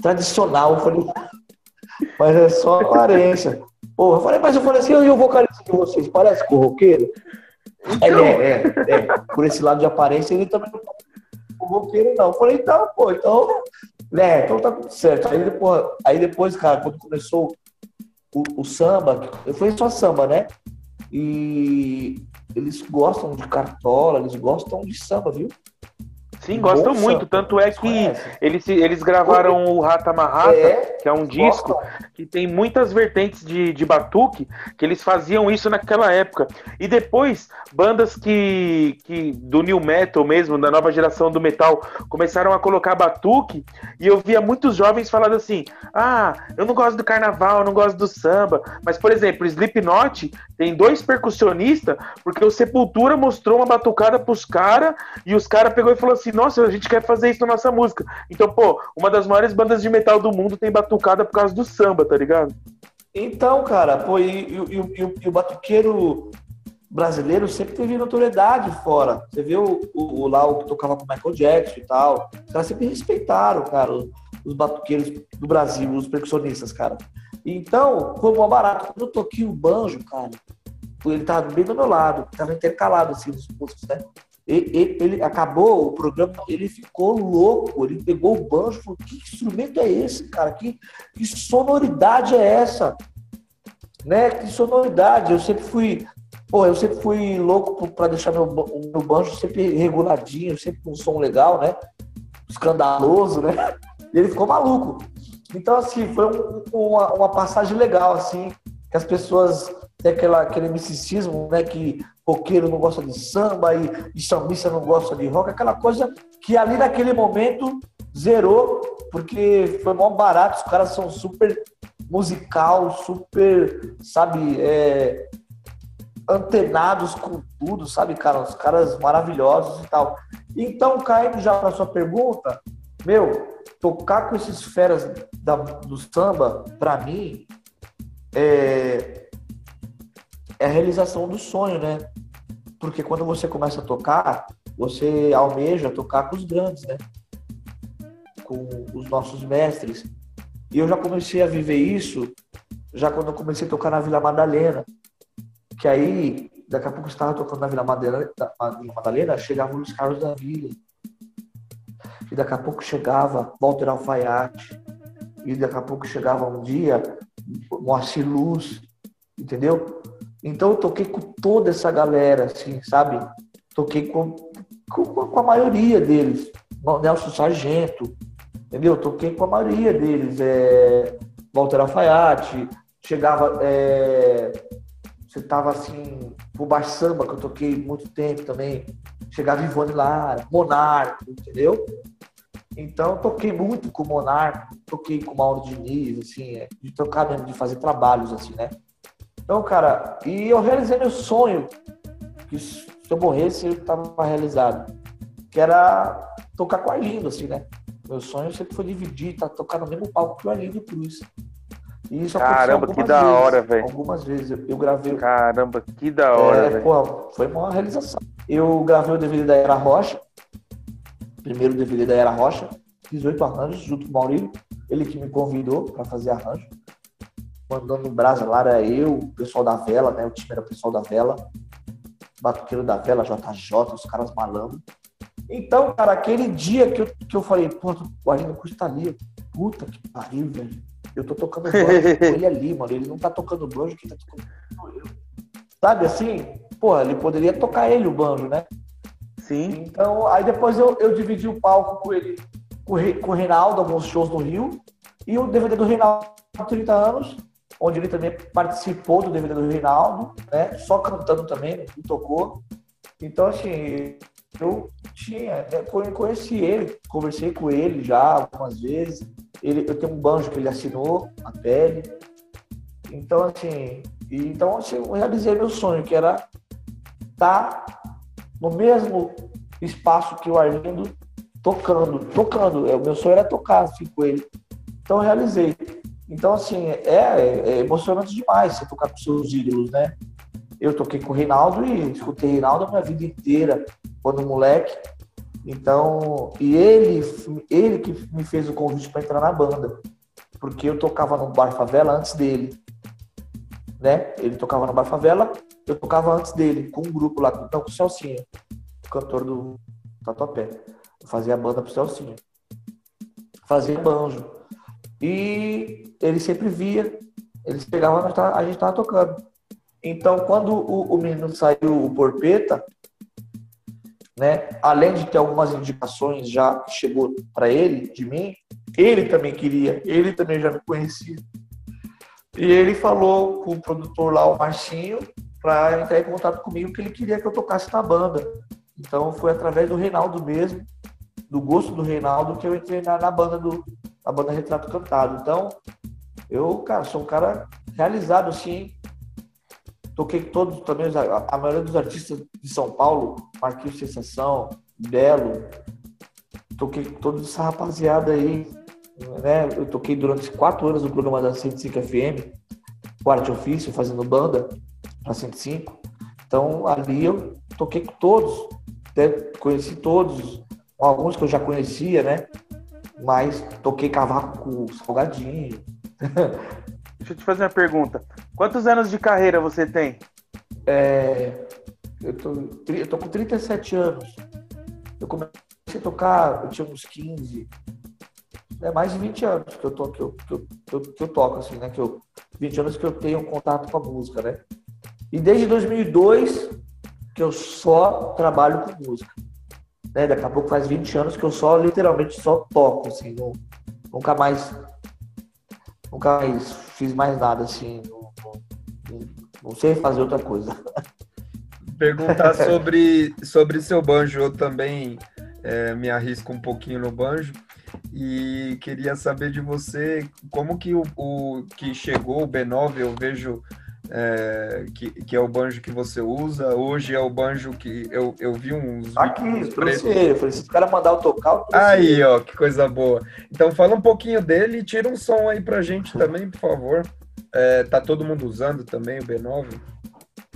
Speaker 3: tradicional. Eu falei, mas é só aparência. Porra, eu falei, mas eu falei assim, e o vocalista de vocês, parece com o roqueiro? Aí Ele é, é, é, por esse lado de aparência, ele também não tá com o roqueiro, não. Eu falei, então, pô, então, né, então tá tudo certo. Aí depois, aí depois cara, quando começou o, o samba, foi só samba, né? E eles gostam de cartola, eles gostam de samba, viu?
Speaker 1: Sim, gostam muito. Tanto é que eles, eles gravaram o Rata Marrata,
Speaker 3: É,
Speaker 1: que é um disco. Que tem muitas vertentes de, de batuque, que eles faziam isso naquela época. E depois, bandas que, que do new metal mesmo, da nova geração do metal, começaram a colocar batuque, e eu via muitos jovens falando assim: ah, eu não gosto do carnaval, eu não gosto do samba. Mas, por exemplo, Slipknot tem dois percussionistas, porque o Sepultura mostrou uma batucada pros caras, e os caras pegou e falou assim: nossa, a gente quer fazer isso na nossa música. Então, pô, uma das maiores bandas de metal do mundo tem batucada por causa do samba, tá ligado?
Speaker 3: Então, cara, pô, e, e- e o- e o- batuqueiro brasileiro sempre teve notoriedade fora. Você viu o, o- lá o que tocava com Michael Jackson e tal. Os caras sempre respeitaram, cara, os, os batuqueiros do Brasil, os percussionistas, cara. Então, foi mó barato. Quando eu toquei o banjo, cara, ele tava bem do meu lado, tava intercalado assim nos pulsos, né? E- e- Ele, acabou o programa, ele ficou louco. Ele pegou o banjo e falou: Que instrumento é esse, cara? Que, que sonoridade é essa? Né? Que sonoridade. Eu sempre fui, pô, eu sempre fui louco para deixar meu, meu banjo sempre reguladinho, sempre com um som legal, né? Escandaloso, né? E ele ficou maluco. Então, assim, foi um- uma, uma passagem legal, assim, que as pessoas têm aquela, aquele misticismo, né? Que roqueiro não gosta de samba e, e sambista não gosta de rock, aquela coisa que ali naquele momento zerou, porque foi mó barato, os caras são super musical, super, sabe, é, antenados com tudo, sabe, cara? Os caras maravilhosos e tal. Então, caindo já para sua pergunta, meu, tocar com esses feras da- do samba, para mim, é, é a realização do sonho, né? Porque quando você começa a tocar, você almeja tocar com os grandes, né? Com os nossos mestres. E eu já comecei a viver isso já quando eu comecei a tocar na Vila Madalena. Que aí, daqui a pouco eu estava tocando na Vila Madalena, na Vila Madalena chegava o Luiz Carlos da Vila. E daqui a pouco chegava Walter Alfaiate. E daqui a pouco chegava um dia Moacir Luz, entendeu? Então eu toquei com toda essa galera, assim, sabe? Toquei com, com, com a maioria deles. Nelson Sargento, entendeu? Toquei com a maioria deles. É, Walter Alfaiate, chegava. É, você tava assim, o Bar Samba, que eu toquei muito tempo também. Chegava Ivone lá, Monarco, entendeu? Então, toquei muito com o Monarco, toquei com o Mauro Diniz, assim, é, de tocar mesmo, de fazer trabalhos, assim, né? Então, cara, e eu realizei meu sonho, que se eu morresse, eu estava realizado, que era tocar com o Arlindo, assim, né? Meu sonho sempre foi dividir, tá, tocar no mesmo palco que o Arlindo Cruz.
Speaker 1: E isso Caramba, que da
Speaker 3: vezes,
Speaker 1: hora, velho.
Speaker 3: Algumas vezes eu, eu, gravei.
Speaker 1: Caramba, que da hora,
Speaker 3: é, pô, foi uma realização. Eu gravei o DVD da Era Rocha, primeiro DVD da Era Rocha, fiz oito arranjos junto com o Maurício, ele que me convidou para fazer arranjo. Mandando um brasa lá, era eu, o pessoal da vela, né? O time era o pessoal da vela, Batuqueiro da Vela, JJ, os caras malandros. Então, cara, aquele dia que eu, que eu falei, pô, o Arlindo Cruz tá ali. Puta que pariu, velho. Eu tô tocando banjo com ele ali, mano. Ele não tá tocando banjo, quem tá tocando eu. Sabe assim? Pô, ele poderia tocar ele o banjo, né?
Speaker 1: Sim.
Speaker 3: Então, aí depois eu, eu dividi o palco com ele, com, com o Reinaldo, alguns shows no Rio. E o DVD do Reinaldo, 30 anos, onde ele também participou do DVD do Reinaldo, né? Só cantando também, não tocou. Então, assim, eu tinha, eu conheci ele, conversei com ele já algumas vezes. Ele, eu tenho um banjo que ele assinou, a pele. Então, assim, então assim, eu realizei meu sonho, que era estar tá no mesmo espaço que o Arlindo, tocando, tocando. É, o meu sonho era tocar assim, com ele. Então, eu realizei. Então, assim, é, é emocionante demais você tocar com seus ídolos, né? Eu toquei com o Reinaldo e escutei Reinaldo a minha vida inteira, quando moleque. Então, e ele, ele que me fez o convite para entrar na banda, porque eu tocava no Bar Favela antes dele, né? Ele tocava no Bar Favela, eu tocava antes dele, com um grupo lá, então com o Celcinho, o cantor do Tatuapé. Eu fazia a banda pro Celcinho. Fazia banjo. E ele sempre via, eles pegavam, a gente tava tocando. Então, quando o, o menino saiu, o Porpeta, né? Além de ter algumas indicações já que chegou para ele, de mim, ele também queria, ele também já me conhecia. E ele falou com o produtor lá, o Marcinho, para entrar em contato comigo que ele queria que eu tocasse na banda. Então foi através do Reinaldo mesmo, do gosto do Reinaldo, que eu entrei na, na banda do na banda Retrato Cantado. Então, eu, cara, sou um cara realizado assim, toquei todos também, a, a maioria dos artistas de São Paulo, Marquinhos Sensação, Belo, toquei toda essa rapaziada aí, né? Eu toquei durante quatro anos no programa da 105 FM, quarto ofício, fazendo banda para 105. Então ali eu toquei com todos, né? conheci todos, alguns que eu já conhecia, né? Mas toquei cavaco com salgadinho.
Speaker 1: Deixa eu te fazer uma pergunta. Quantos anos de carreira você tem?
Speaker 3: É, eu, tô, eu tô com 37 anos. Eu comecei a tocar, eu tinha uns 15. É mais de 20 anos que eu, tô, que eu, que eu, que eu, que eu toco, assim, né? Que eu, 20 anos que eu tenho contato com a música, né? E desde 2002 que eu só trabalho com música. Né? Daqui a pouco faz 20 anos que eu só, literalmente, só toco, assim. Nunca mais nunca mais fiz mais nada assim. Não, não, não sei fazer outra coisa.
Speaker 2: Perguntar sobre, sobre seu banjo, eu também é, me arrisco um pouquinho no banjo e queria saber de você como que o, o que chegou o B9, eu vejo é, que, que é o banjo que você usa. Hoje é o banjo que eu, eu vi uns.
Speaker 3: Aqui, trouxe ele. Falei, se o cara mandar eu tocar, eu
Speaker 2: Aí, ele. ó, que coisa boa. Então fala um pouquinho dele e tira um som aí pra gente também, por favor. É, tá todo mundo usando também o B9?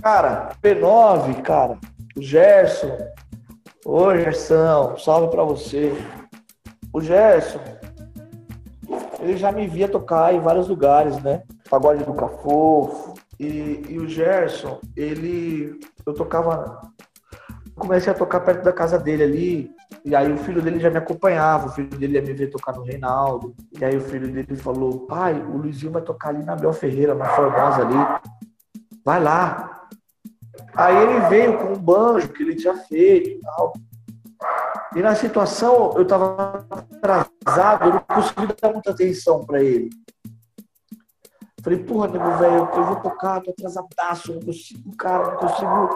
Speaker 3: Cara, B9, cara, o Gerson. Ô, Gerson, salve pra você. O Gerson, ele já me via tocar em vários lugares, né? Pagode do Cafofo, e, e o Gerson, ele. Eu tocava. Comecei a tocar perto da casa dele ali. E aí o filho dele já me acompanhava, o filho dele ia me ver tocar no Reinaldo. E aí o filho dele falou, pai, o Luizinho vai tocar ali na Bel Ferreira, na Formosa ali. Vai lá. Aí ele veio com um banjo que ele tinha feito e tal. E na situação eu estava atrasado, eu não consegui dar muita atenção para ele. Falei, porra, nego, velho, eu vou tocar, tô atrasadaço, não consigo, cara, não consigo,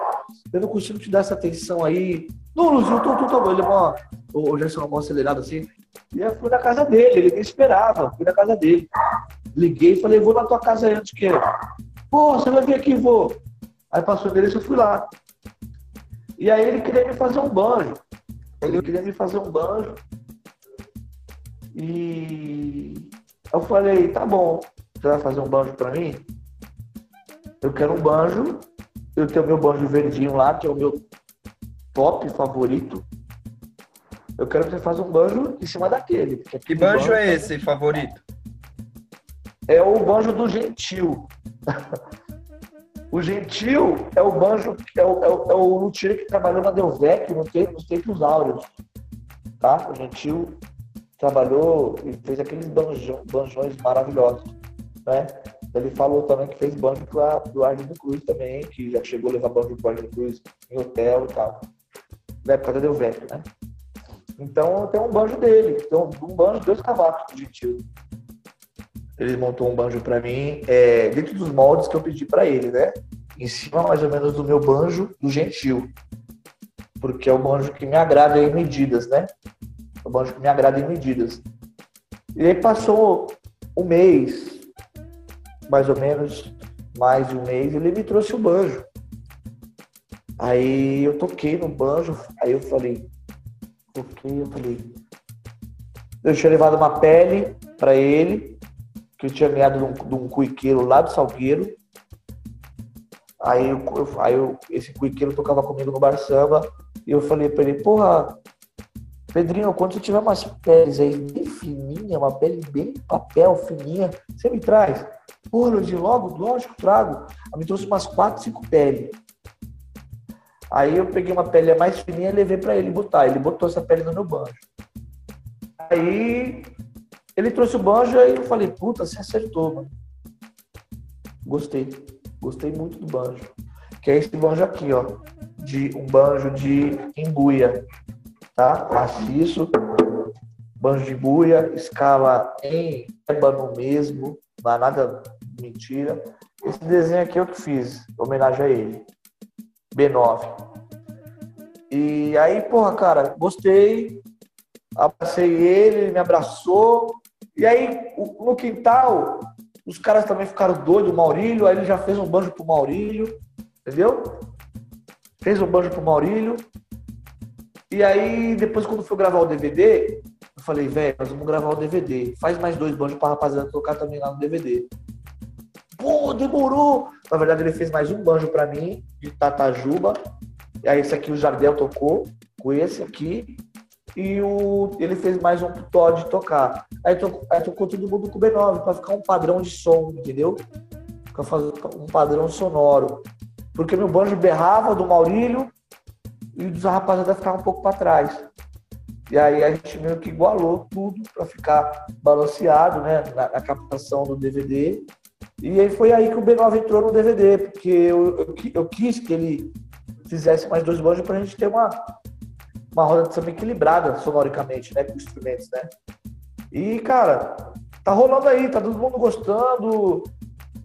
Speaker 3: eu não consigo te dar essa atenção aí. Não, Luzinho, tô, tô, tô, ele, ó, o Gerson mão acelerado assim. E eu fui na casa dele, ele me esperava, fui na casa dele. Liguei e falei, vou na tua casa aí antes que eu. Pô, você vai vir aqui, vou. Aí passou o endereço, eu fui lá. E aí ele queria me fazer um banjo. Ele queria me fazer um banjo. E eu falei, tá bom, você vai fazer um banjo para mim? Eu quero um banjo. Eu tenho meu banjo verdinho lá, que é o meu top favorito. Eu quero que você faça um banjo em cima daquele.
Speaker 2: Que banjo, banjo é esse favorito?
Speaker 3: É o banjo do Gentil. o Gentil é o banjo, é o, é o, é o luthier que trabalhou na Delvec no tempo, nos tempos áureos. Tá? O Gentil trabalhou e fez aqueles banjões, banjões maravilhosos né? Ele falou também que fez banjo para o Arlindo Cruz também, que já chegou a levar banjo para o Arlindo Cruz em hotel e tal. Na época da Delvec, né? Então tem um banjo dele, então, um banjo, dois cavacos de tio. Ele montou um banjo para mim, é, dentro dos moldes que eu pedi para ele, né? Em cima mais ou menos do meu banjo do Gentil. Porque é o banjo que me agrada em medidas, né? É o banjo que me agrada em medidas. E aí passou um mês, mais ou menos mais de um mês, ele me trouxe o banjo. Aí eu toquei no banjo, aí eu falei, toquei, eu falei. Eu tinha levado uma pele para ele, que eu tinha ganhado de um, de um cuiqueiro lá do Salgueiro. Aí, eu, aí eu, esse cuiqueiro tocava comigo no bar samba, e eu falei para ele, porra, Pedrinho, quando você tiver umas peles aí bem fininha, uma pele bem papel, fininha, você me traz. Pô, de logo, lógico, trago. Ela me trouxe umas quatro, cinco peles. Aí eu peguei uma pele mais fininha e levei para ele botar. Ele botou essa pele no meu banjo. Aí ele trouxe o banjo e eu falei, puta, você acertou, mano. Gostei. Gostei muito do banjo. Que é esse banjo aqui, ó. De um banjo de embuia. Tá? Maciço. Banjo de buia, escala em ébano mesmo, não há nada mentira. Esse desenho aqui eu que fiz, homenagem a ele. B9. E aí, porra, cara, gostei. Abracei ele, ele me abraçou. E aí, no quintal, os caras também ficaram doidos, o Maurílio, aí ele já fez um banjo pro Maurílio, entendeu? Fez um banjo pro Maurílio. E aí, depois, quando foi gravar o DVD, eu falei, velho, nós vamos gravar o DVD. Faz mais dois banjos pra rapaziada tocar também lá no DVD. Pô, demorou! Na verdade, ele fez mais um banjo para mim, de Tatajuba. E aí, esse aqui o Jardel tocou, com esse aqui. E o, ele fez mais um pro Todd tocar. Aí, tocou, aí tocou todo mundo com o B9, para ficar um padrão de som, entendeu? Pra fazer um padrão sonoro. Porque meu banjo berrava do Maurílio e dos rapaziada ficava um pouco para trás. E aí a gente meio que igualou tudo para ficar balanceado, né, na, na captação do DVD e aí foi aí que o B9 entrou no DVD, porque eu, eu, eu quis que ele fizesse mais dois banjos para a gente ter uma, uma roda de samba equilibrada sonoricamente, né, com instrumentos, né. E, cara, tá rolando aí, tá todo mundo gostando,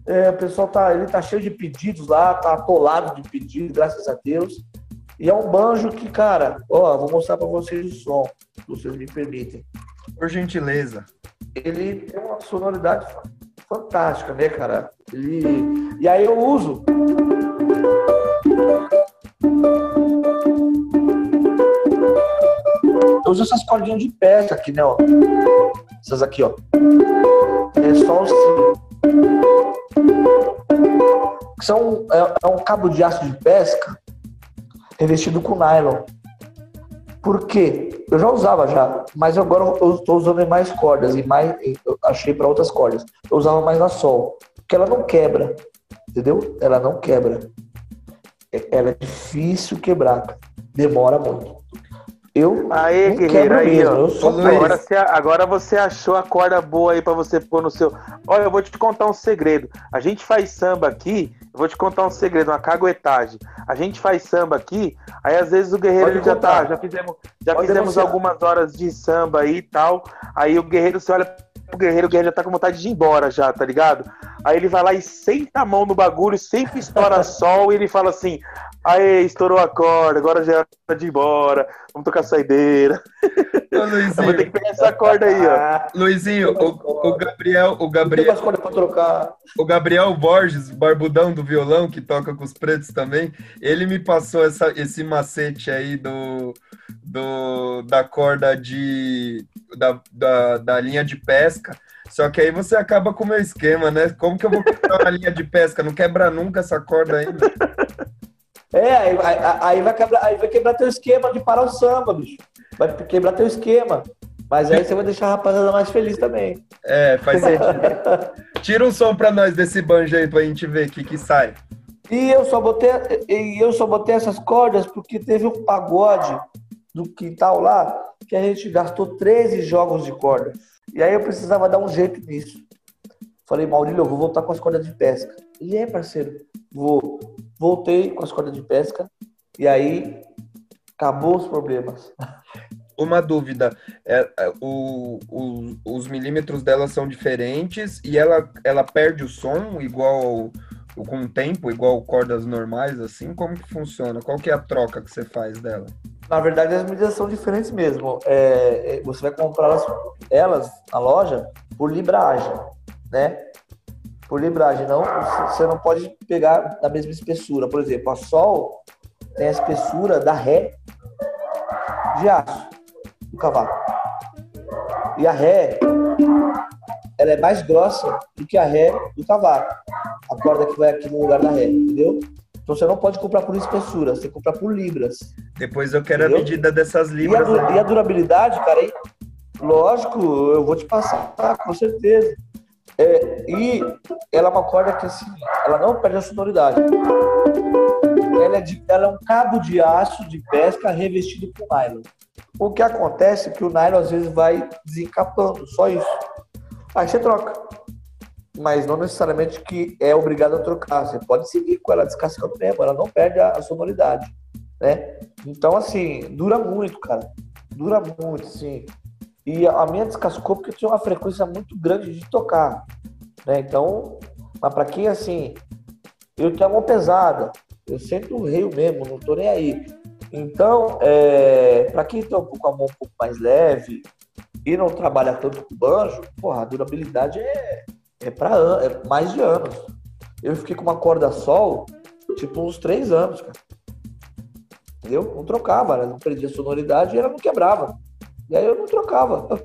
Speaker 3: é, o pessoal tá, ele tá cheio de pedidos lá, tá atolado de pedidos, graças a Deus. E é um banjo que, cara, ó, vou mostrar para vocês o som, se vocês me permitem.
Speaker 2: Por gentileza.
Speaker 3: Ele tem uma sonoridade fantástica, né, cara? Ele... E aí eu uso. Eu uso essas cordinhas de pesca aqui, né? Ó. Essas aqui, ó. É só o São, é, é um cabo de aço de pesca revestido com nylon. Por quê? Eu já usava já, mas agora eu estou usando em mais cordas e mais eu achei para outras cordas. Eu usava mais na sol, porque ela não quebra, entendeu? Ela não quebra. Ela é difícil quebrar, demora muito. Eu
Speaker 1: Aê, guerreiro, aí,
Speaker 3: mesmo,
Speaker 1: ó. Agora você, agora você achou a corda boa aí pra você pôr no seu. Olha, eu vou te contar um segredo. A gente faz samba aqui, eu vou te contar um segredo, uma caguetagem. A gente faz samba aqui, aí às vezes o guerreiro já tá, já fizemos, já
Speaker 3: Pode
Speaker 1: fizemos
Speaker 3: denunciar.
Speaker 1: algumas horas de samba aí e tal. Aí o guerreiro, você olha pro guerreiro, o guerreiro já tá com vontade de ir embora já, tá ligado? Aí ele vai lá e senta a mão no bagulho, sempre estoura sol e ele fala assim: Aê, estourou a corda, agora já é hora de ir embora, vamos tocar saideira.
Speaker 2: Ô,
Speaker 1: Eu vou ter que
Speaker 2: Luizinho,
Speaker 1: pegar essa corda aí, ó.
Speaker 2: Luizinho, o, o Gabriel, o Gabriel,
Speaker 3: mais corda pra trocar.
Speaker 2: o Gabriel Borges, barbudão do violão, que toca com os pretos também, ele me passou essa, esse macete aí do, do da corda de da, da, da linha de pesca. Só que aí você acaba com o meu esquema, né? Como que eu vou quebrar uma linha de pesca? Não quebra nunca essa corda ainda.
Speaker 3: É, aí, aí- vai quebrar, aí vai quebrar teu esquema de parar o samba, bicho. Vai quebrar teu esquema. Mas aí você vai deixar a rapaziada mais feliz também.
Speaker 2: É, faz sentido. Tira um som pra nós desse banjo aí pra gente ver o que, que sai.
Speaker 3: E eu só botei, e eu só botei essas cordas porque teve um pagode do quintal lá que a gente gastou 13 jogos de corda. E aí eu precisava dar um jeito nisso. Falei, Maurílio, eu vou voltar com as cordas de pesca. E aí, parceiro, vou. Voltei com as cordas de pesca e aí acabou os problemas.
Speaker 2: Uma dúvida, é, é, o- o- os milímetros dela são diferentes e ela, ela perde o som igual com o tempo, igual cordas normais, assim? Como que funciona? Qual que é a troca que você faz dela?
Speaker 3: Na verdade, as medidas são diferentes mesmo. É, é, você vai comprar elas, elas na loja por libragem, né? Por libragem, não. Você não pode pegar da mesma espessura. Por exemplo, a Sol tem a espessura da Ré de aço do cavalo. E a Ré, ela é mais grossa do que a Ré do cavalo. A corda que vai aqui no lugar da Ré, entendeu? Então você não pode comprar por espessura, você comprar por libras.
Speaker 2: Depois eu quero a
Speaker 3: Entendeu?
Speaker 2: medida dessas
Speaker 3: E a,
Speaker 2: libras.
Speaker 3: du-
Speaker 2: aí.
Speaker 3: e a durabilidade, cara, aí, lógico, eu vou te passar, com certeza. É, e ela é uma corda que, assim, ela não perde a sonoridade. Ela é, de- ela é um cabo de aço de pesca revestido com nylon. O que acontece é que o nylon às vezes vai desencapando, só isso. Aí você troca. Mas não necessariamente que é obrigado a trocar. Você pode seguir com ela descascando mesmo, ela não perde a, a sonoridade, né? Então, assim, dura muito, cara. Dura muito, sim. E a minha descascou porque tinha uma frequência muito grande de tocar, né? Então, mas pra quem, assim, eu tenho a mão pesada, eu sempre o rio mesmo, não tô nem aí. Então, é, para quem tem um pouco a mão um pouco mais leve e não trabalha tanto com banjo, porra, a durabilidade é, é para é mais de anos. Eu fiquei com uma corda sol, tipo, uns três anos, cara. Entendeu? Não trocava, ela não perdia sonoridade e ela não quebrava. E aí eu não trocava.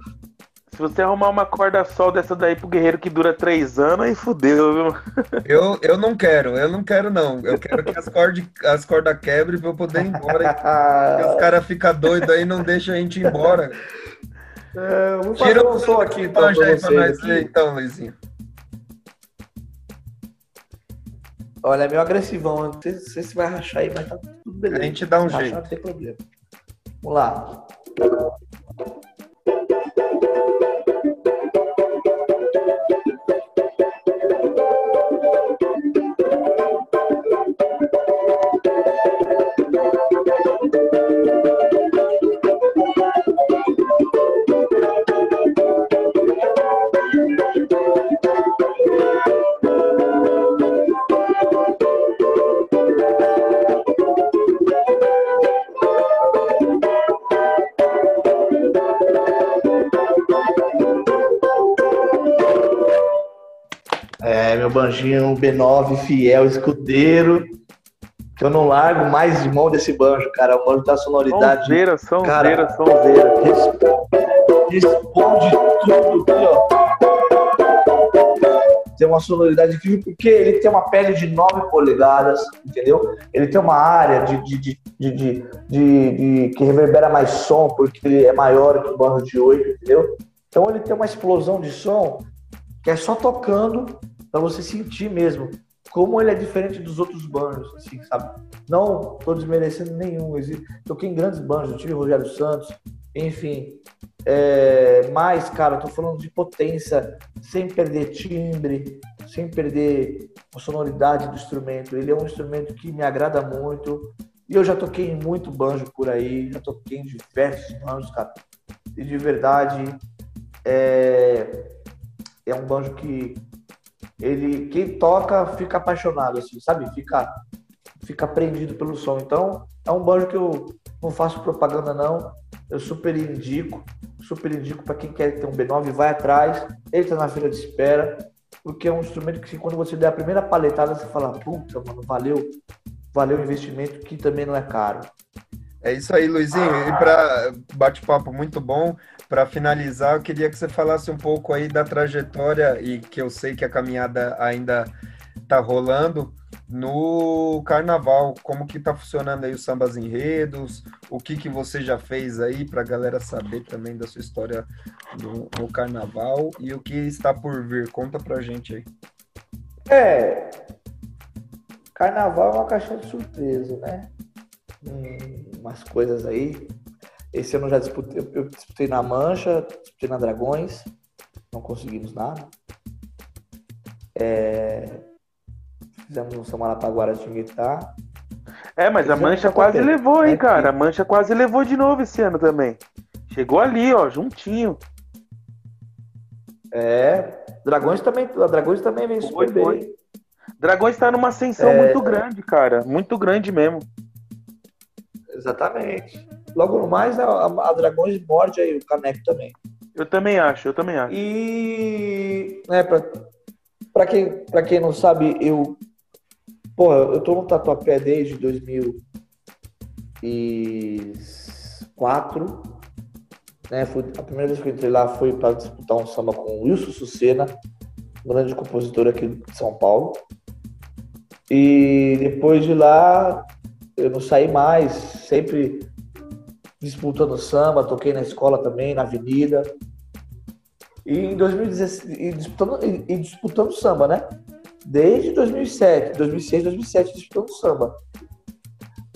Speaker 1: Se você arrumar uma corda sol dessa daí pro guerreiro que dura três anos, aí fudeu, viu?
Speaker 2: Eu, eu não quero, eu não quero, não. Eu quero que as cordas as corda quebrem pra eu poder ir embora. Porque os caras ficam doidos aí e não deixam a gente ir embora.
Speaker 3: É, vou
Speaker 2: Tira
Speaker 3: fazer
Speaker 2: o
Speaker 3: um som aqui então pra
Speaker 2: aí pra nós
Speaker 3: vocês
Speaker 2: ver,
Speaker 3: aqui.
Speaker 2: então, Luizinho.
Speaker 3: Olha, é meio agressivão. Não sei, se vai rachar aí, mas tá tudo beleza.
Speaker 2: A gente dá um
Speaker 3: rachar,
Speaker 2: jeito.
Speaker 3: Não tem problema. Vamos lá. Banjinho B9, fiel, escudeiro. Que eu não largo mais de mão desse banjo, cara. O banjo da sonoridade.
Speaker 1: Sonzeira, sonzeira,
Speaker 3: Cara.
Speaker 1: sonzeira.
Speaker 3: Res- Responde tudo aqui, ó. Tem uma sonoridade incrível porque ele tem uma pele de 9 polegadas, entendeu? Ele tem uma área de, de, de, de, de- de- de- que reverbera mais som porque ele é maior que o banjo de 8, entendeu? Então ele tem uma explosão de som que é só tocando para você sentir mesmo como ele é diferente dos outros banjos, assim, sabe? Não tô desmerecendo nenhum. Toquei em grandes banjos, tive Rogério Santos, enfim. É, mas, cara, tô falando de potência, sem perder timbre, sem perder a sonoridade do instrumento. Ele é um instrumento que me agrada muito. E eu já toquei em muito banjo por aí, já toquei em diversos banjos, cara. E de verdade, é, é um banjo que ele quem toca fica apaixonado, assim, sabe? Fica, fica prendido pelo som. Então, é um banjo que eu não faço propaganda, não. Eu super indico, super indico para quem quer ter um B9, vai atrás. Ele tá na fila de espera, porque é um instrumento que quando você der a primeira paletada, você fala, puta, mano, valeu, valeu o investimento, que também não é caro.
Speaker 2: É isso aí, Luizinho. E para bate-papo muito bom, para finalizar, eu queria que você falasse um pouco aí da trajetória e que eu sei que a caminhada ainda está rolando no carnaval. Como que está funcionando aí os sambas enredos? O que que você já fez aí para a galera saber também da sua história no, no, carnaval e o que está por vir? Conta pra gente aí.
Speaker 3: É, carnaval é uma caixinha de surpresa, né? Umas coisas aí. Esse ano eu já disputei, eu disputei na Mancha, disputei na Dragões, não conseguimos nada. É, fizemos um Samarapaguara de Tinguetá.
Speaker 1: É, mas a Mancha quase levou, hein, é cara? A Mancha quase levou de novo esse ano também. Chegou ali, ó, juntinho.
Speaker 3: É, Dragões também, a Dragões também vem super foi, bem.
Speaker 1: Dragões tá numa ascensão é... muito grande, cara, muito grande mesmo.
Speaker 3: Exatamente. Logo no mais, a, a Dragões morde aí o Caneco também.
Speaker 1: Eu também acho, eu também acho.
Speaker 3: E, né, pra, pra, quem, pra quem não sabe, eu. Porra, eu tô no Tatuapé desde 2004. Né, fui, a primeira vez que eu entrei lá foi para disputar um samba com o Wilson Sucena, grande compositor aqui de São Paulo. E depois de lá, eu não saí mais, sempre disputando samba, toquei na escola também, na avenida. E em 2016, e disputando, e, e disputando samba, né? Desde 2007, 2006, 2007, disputando samba.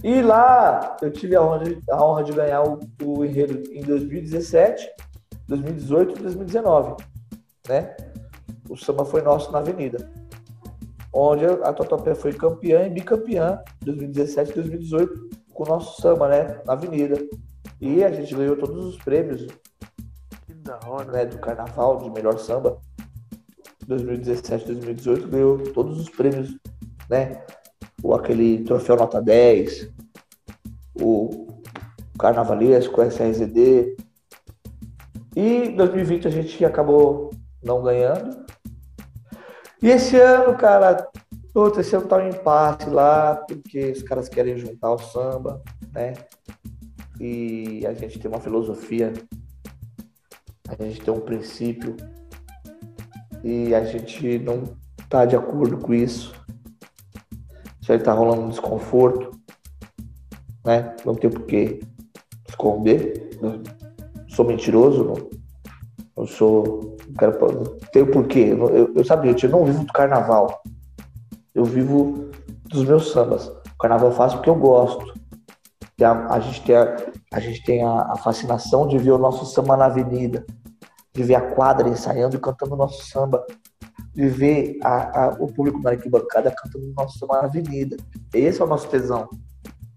Speaker 3: E lá eu tive a honra de, a honra de ganhar o, o enredo em 2017, 2018 e 2019, né? O samba foi nosso na avenida onde a Totopé foi campeã e bicampeã 2017 e 2018 com o nosso samba, né, na Avenida. E a gente ganhou todos os prêmios né, do Carnaval de melhor samba 2017 2018 ganhou todos os prêmios, né? O aquele troféu nota 10, o Carnavalesco, SRZD. E 2020 a gente acabou não ganhando, e esse ano, cara, outro, esse ano tá um impasse lá, porque os caras querem juntar o samba, né? E a gente tem uma filosofia, a gente tem um princípio, e a gente não tá de acordo com isso. Já tá rolando um desconforto, né? Não tem por que esconder. Não sou mentiroso, não, eu sou. Quero, tem o porquê. Eu, eu, sabia, eu não vivo do carnaval. Eu vivo dos meus sambas. O carnaval eu faço porque eu gosto. A, a, gente tem, a, a, gente tem a, a, fascinação de ver o nosso samba na avenida, de ver a quadra ensaiando e cantando o nosso samba, de ver a, o público na arquibancada cantando o nosso samba na avenida. Esse é o nosso tesão.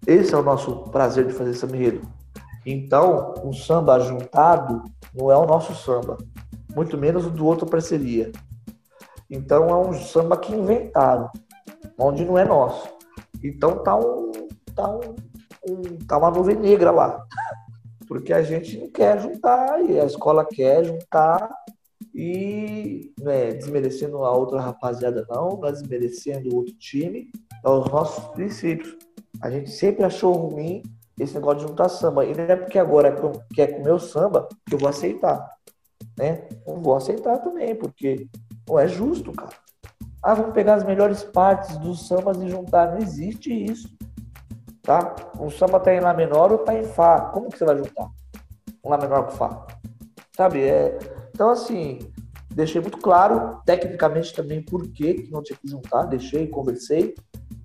Speaker 3: Esse é o nosso prazer de fazer samba enredo. Então, um samba juntado não é o nosso samba, muito menos o do outro parceria. Então é um samba que inventaram, onde não é nosso. Então tá um, tá um, um tá uma nuvem negra lá, porque a gente não quer juntar e a escola quer juntar e né, desmerecendo a outra rapaziada não, não é desmerecendo o outro time, é os nossos princípios. A gente sempre achou ruim esse negócio de juntar samba. E não é porque agora é quer comer o samba que eu vou aceitar. Né? Não vou aceitar também, porque não é justo, cara. Ah, vamos pegar as melhores partes dos sambas e juntar. Não existe isso. Tá? O samba tá em Lá menor ou tá em Fá. Como que você vai juntar? Um Lá menor com Fá. Sabe? É... Então, assim, deixei muito claro, tecnicamente também, por que não tinha que juntar, deixei, conversei,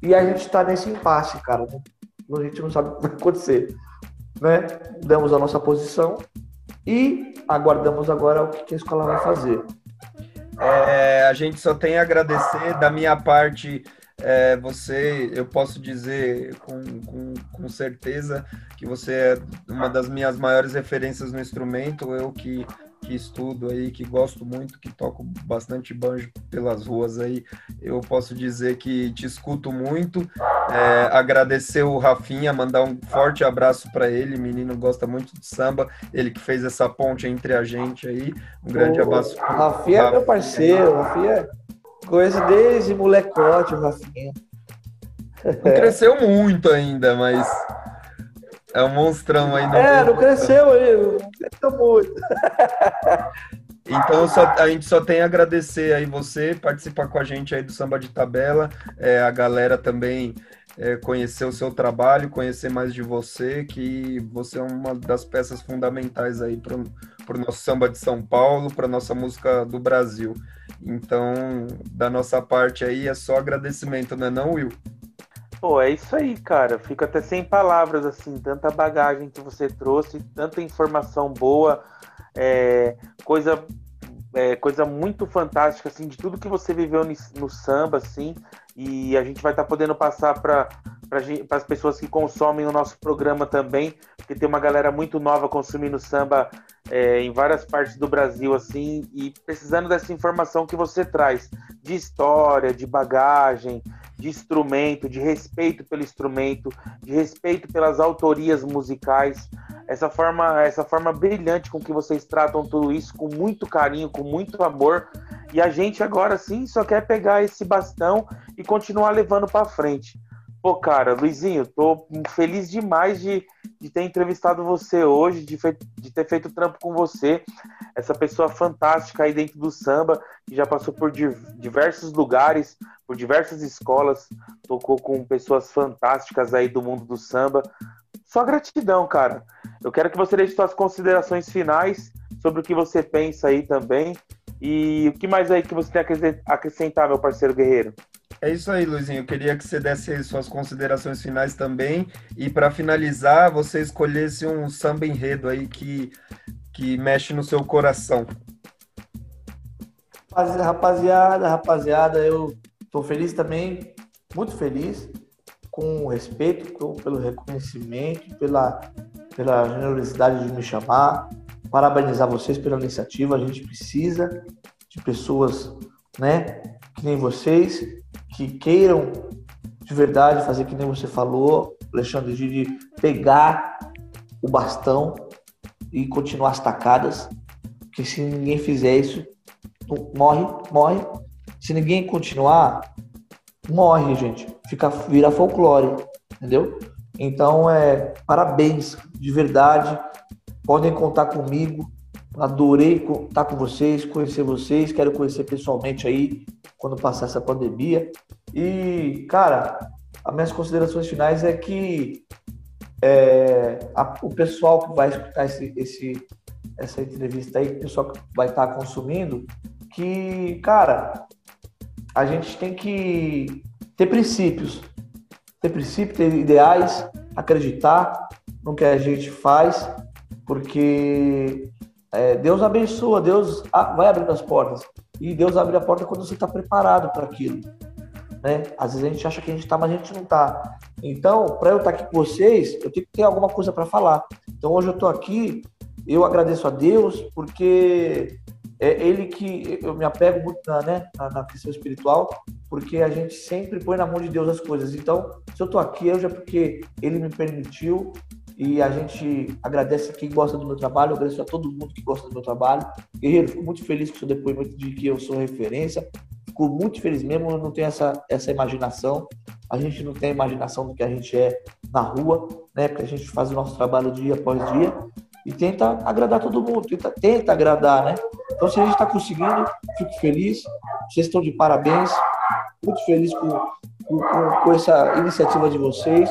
Speaker 3: e a gente está nesse impasse, cara. A gente não sabe o que vai acontecer. Né? Damos a nossa posição e aguardamos agora o que a escola vai fazer.
Speaker 2: É, a gente só tem a agradecer da minha parte. É, você, eu posso dizer com, com, com, certeza que você é uma das minhas maiores referências no instrumento. Eu que que estudo aí, que gosto muito, que toco bastante banjo pelas ruas aí, eu posso dizer que te escuto muito. É, agradecer o Rafinha, mandar um forte abraço para ele, menino gosta muito de samba, ele que fez essa ponte entre a gente aí. Um grande abraço.
Speaker 3: Rafinha é meu parceiro, Rafinha é coisa desde molecote, o Rafinha.
Speaker 2: Não cresceu muito ainda, mas é um monstrão aí.
Speaker 3: É, não cresceu aí, não cresceu muito.
Speaker 2: Então só, a gente só tem a agradecer aí você participar com a gente aí do Samba de Tabela, é, a galera também é, conhecer o seu trabalho, conhecer mais de você, que você é uma das peças fundamentais aí para o nosso samba de São Paulo, para nossa música do Brasil. Então, da nossa parte aí é só agradecimento, não é não, Will?
Speaker 1: Pô, é isso aí, cara. Fico até sem palavras, assim, tanta bagagem que você trouxe, tanta informação boa, é, coisa, é, coisa muito fantástica, assim, de tudo que você viveu no, no samba, assim, e a gente vai estar tá podendo passar para para as pessoas que consomem o nosso programa também, porque tem uma galera muito nova consumindo samba é, em várias partes do Brasil, assim, e precisando dessa informação que você traz, de história, de bagagem, de instrumento, de respeito pelo instrumento, de respeito pelas autorias musicais, essa forma, essa forma brilhante com que vocês tratam tudo isso com muito carinho, com muito amor. E a gente agora sim só quer pegar esse bastão e continuar levando para frente. Pô, cara, Luizinho, tô feliz demais de, de ter entrevistado você hoje, de, fe, de ter feito trampo com você, essa pessoa fantástica aí dentro do samba, que já passou por diversos lugares, por diversas escolas, tocou com pessoas fantásticas aí do mundo do samba. Só gratidão, cara. Eu quero que você deixe suas considerações finais sobre o que você pensa aí também. E o que mais aí que você tem a acrescentar, meu parceiro guerreiro?
Speaker 2: É isso aí, Luizinho. Eu queria que você desse suas considerações finais também. E para finalizar, você escolhesse um samba enredo aí que, que mexe no seu coração.
Speaker 3: Rapaziada, rapaziada, eu Estou feliz também, muito feliz, com o respeito, pelo reconhecimento, pela, pela generosidade de me chamar, parabenizar vocês pela iniciativa. A gente precisa de pessoas, né, que nem vocês, que queiram de verdade fazer que nem você falou, Alexandre, de pegar o bastão e continuar as tacadas, porque se ninguém fizer isso, morre, morre se ninguém continuar, morre, gente. Fica, vira folclore, entendeu? Então, é, parabéns, de verdade. Podem contar comigo. Adorei estar com vocês, conhecer vocês. Quero conhecer pessoalmente aí quando passar essa pandemia. E, cara, as minhas considerações finais é que é, a, o pessoal que vai escutar esse, esse, essa entrevista aí, o pessoal que vai estar consumindo, que, cara, a gente tem que ter princípios, ter princípios, ter ideais, acreditar no que a gente faz, porque é, Deus abençoa, Deus vai abrindo as portas. E Deus abre a porta quando você está preparado para aquilo. Né? Às vezes a gente acha que a gente está, mas a gente não está. Então, para eu estar tá aqui com vocês, eu tenho que ter alguma coisa para falar. Então, hoje eu estou aqui, eu agradeço a Deus, porque é ele que eu me apego muito na, né, na, questão espiritual, porque a gente sempre põe na mão de Deus as coisas. Então, se eu estou aqui, é porque ele me permitiu e a gente agradece a quem gosta do meu trabalho, agradeço a todo mundo que gosta do meu trabalho. Guerreiro, fico muito feliz com o seu depoimento de que eu sou referência. Fico muito feliz mesmo, eu não tenho essa, essa imaginação. A gente não tem imaginação do que a gente é na rua, né? Porque a gente faz o nosso trabalho dia após dia e tenta agradar todo mundo, tenta, tenta agradar, né? Então, se a gente está conseguindo, fico feliz. Vocês estão de parabéns. Muito feliz com, com, com, essa iniciativa de vocês.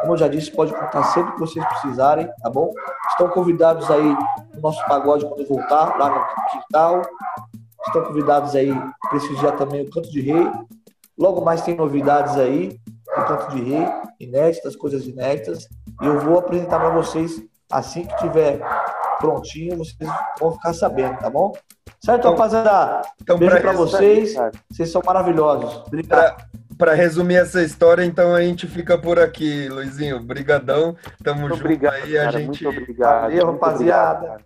Speaker 3: Como eu já disse, pode contar sempre que vocês precisarem, tá bom? Estão convidados aí no nosso pagode quando voltar, lá no quintal. estão convidados aí para prestigiar também o Canto de Rei. Logo mais tem novidades aí do Canto de Rei, inéditas, coisas inéditas. E eu vou apresentar para vocês assim que tiver prontinho, vocês vão ficar sabendo, tá bom? Certo, então, rapaziada? Então, Beijo para vocês. vocês são maravilhosos. Obrigado.
Speaker 2: Para resumir essa história, então a gente fica por aqui, Luizinho. Brigadão. Tamo muito junto
Speaker 1: obrigado,
Speaker 2: aí.
Speaker 1: Cara, a gente... Muito obrigado.
Speaker 3: Valeu, rapaziada. Obrigado,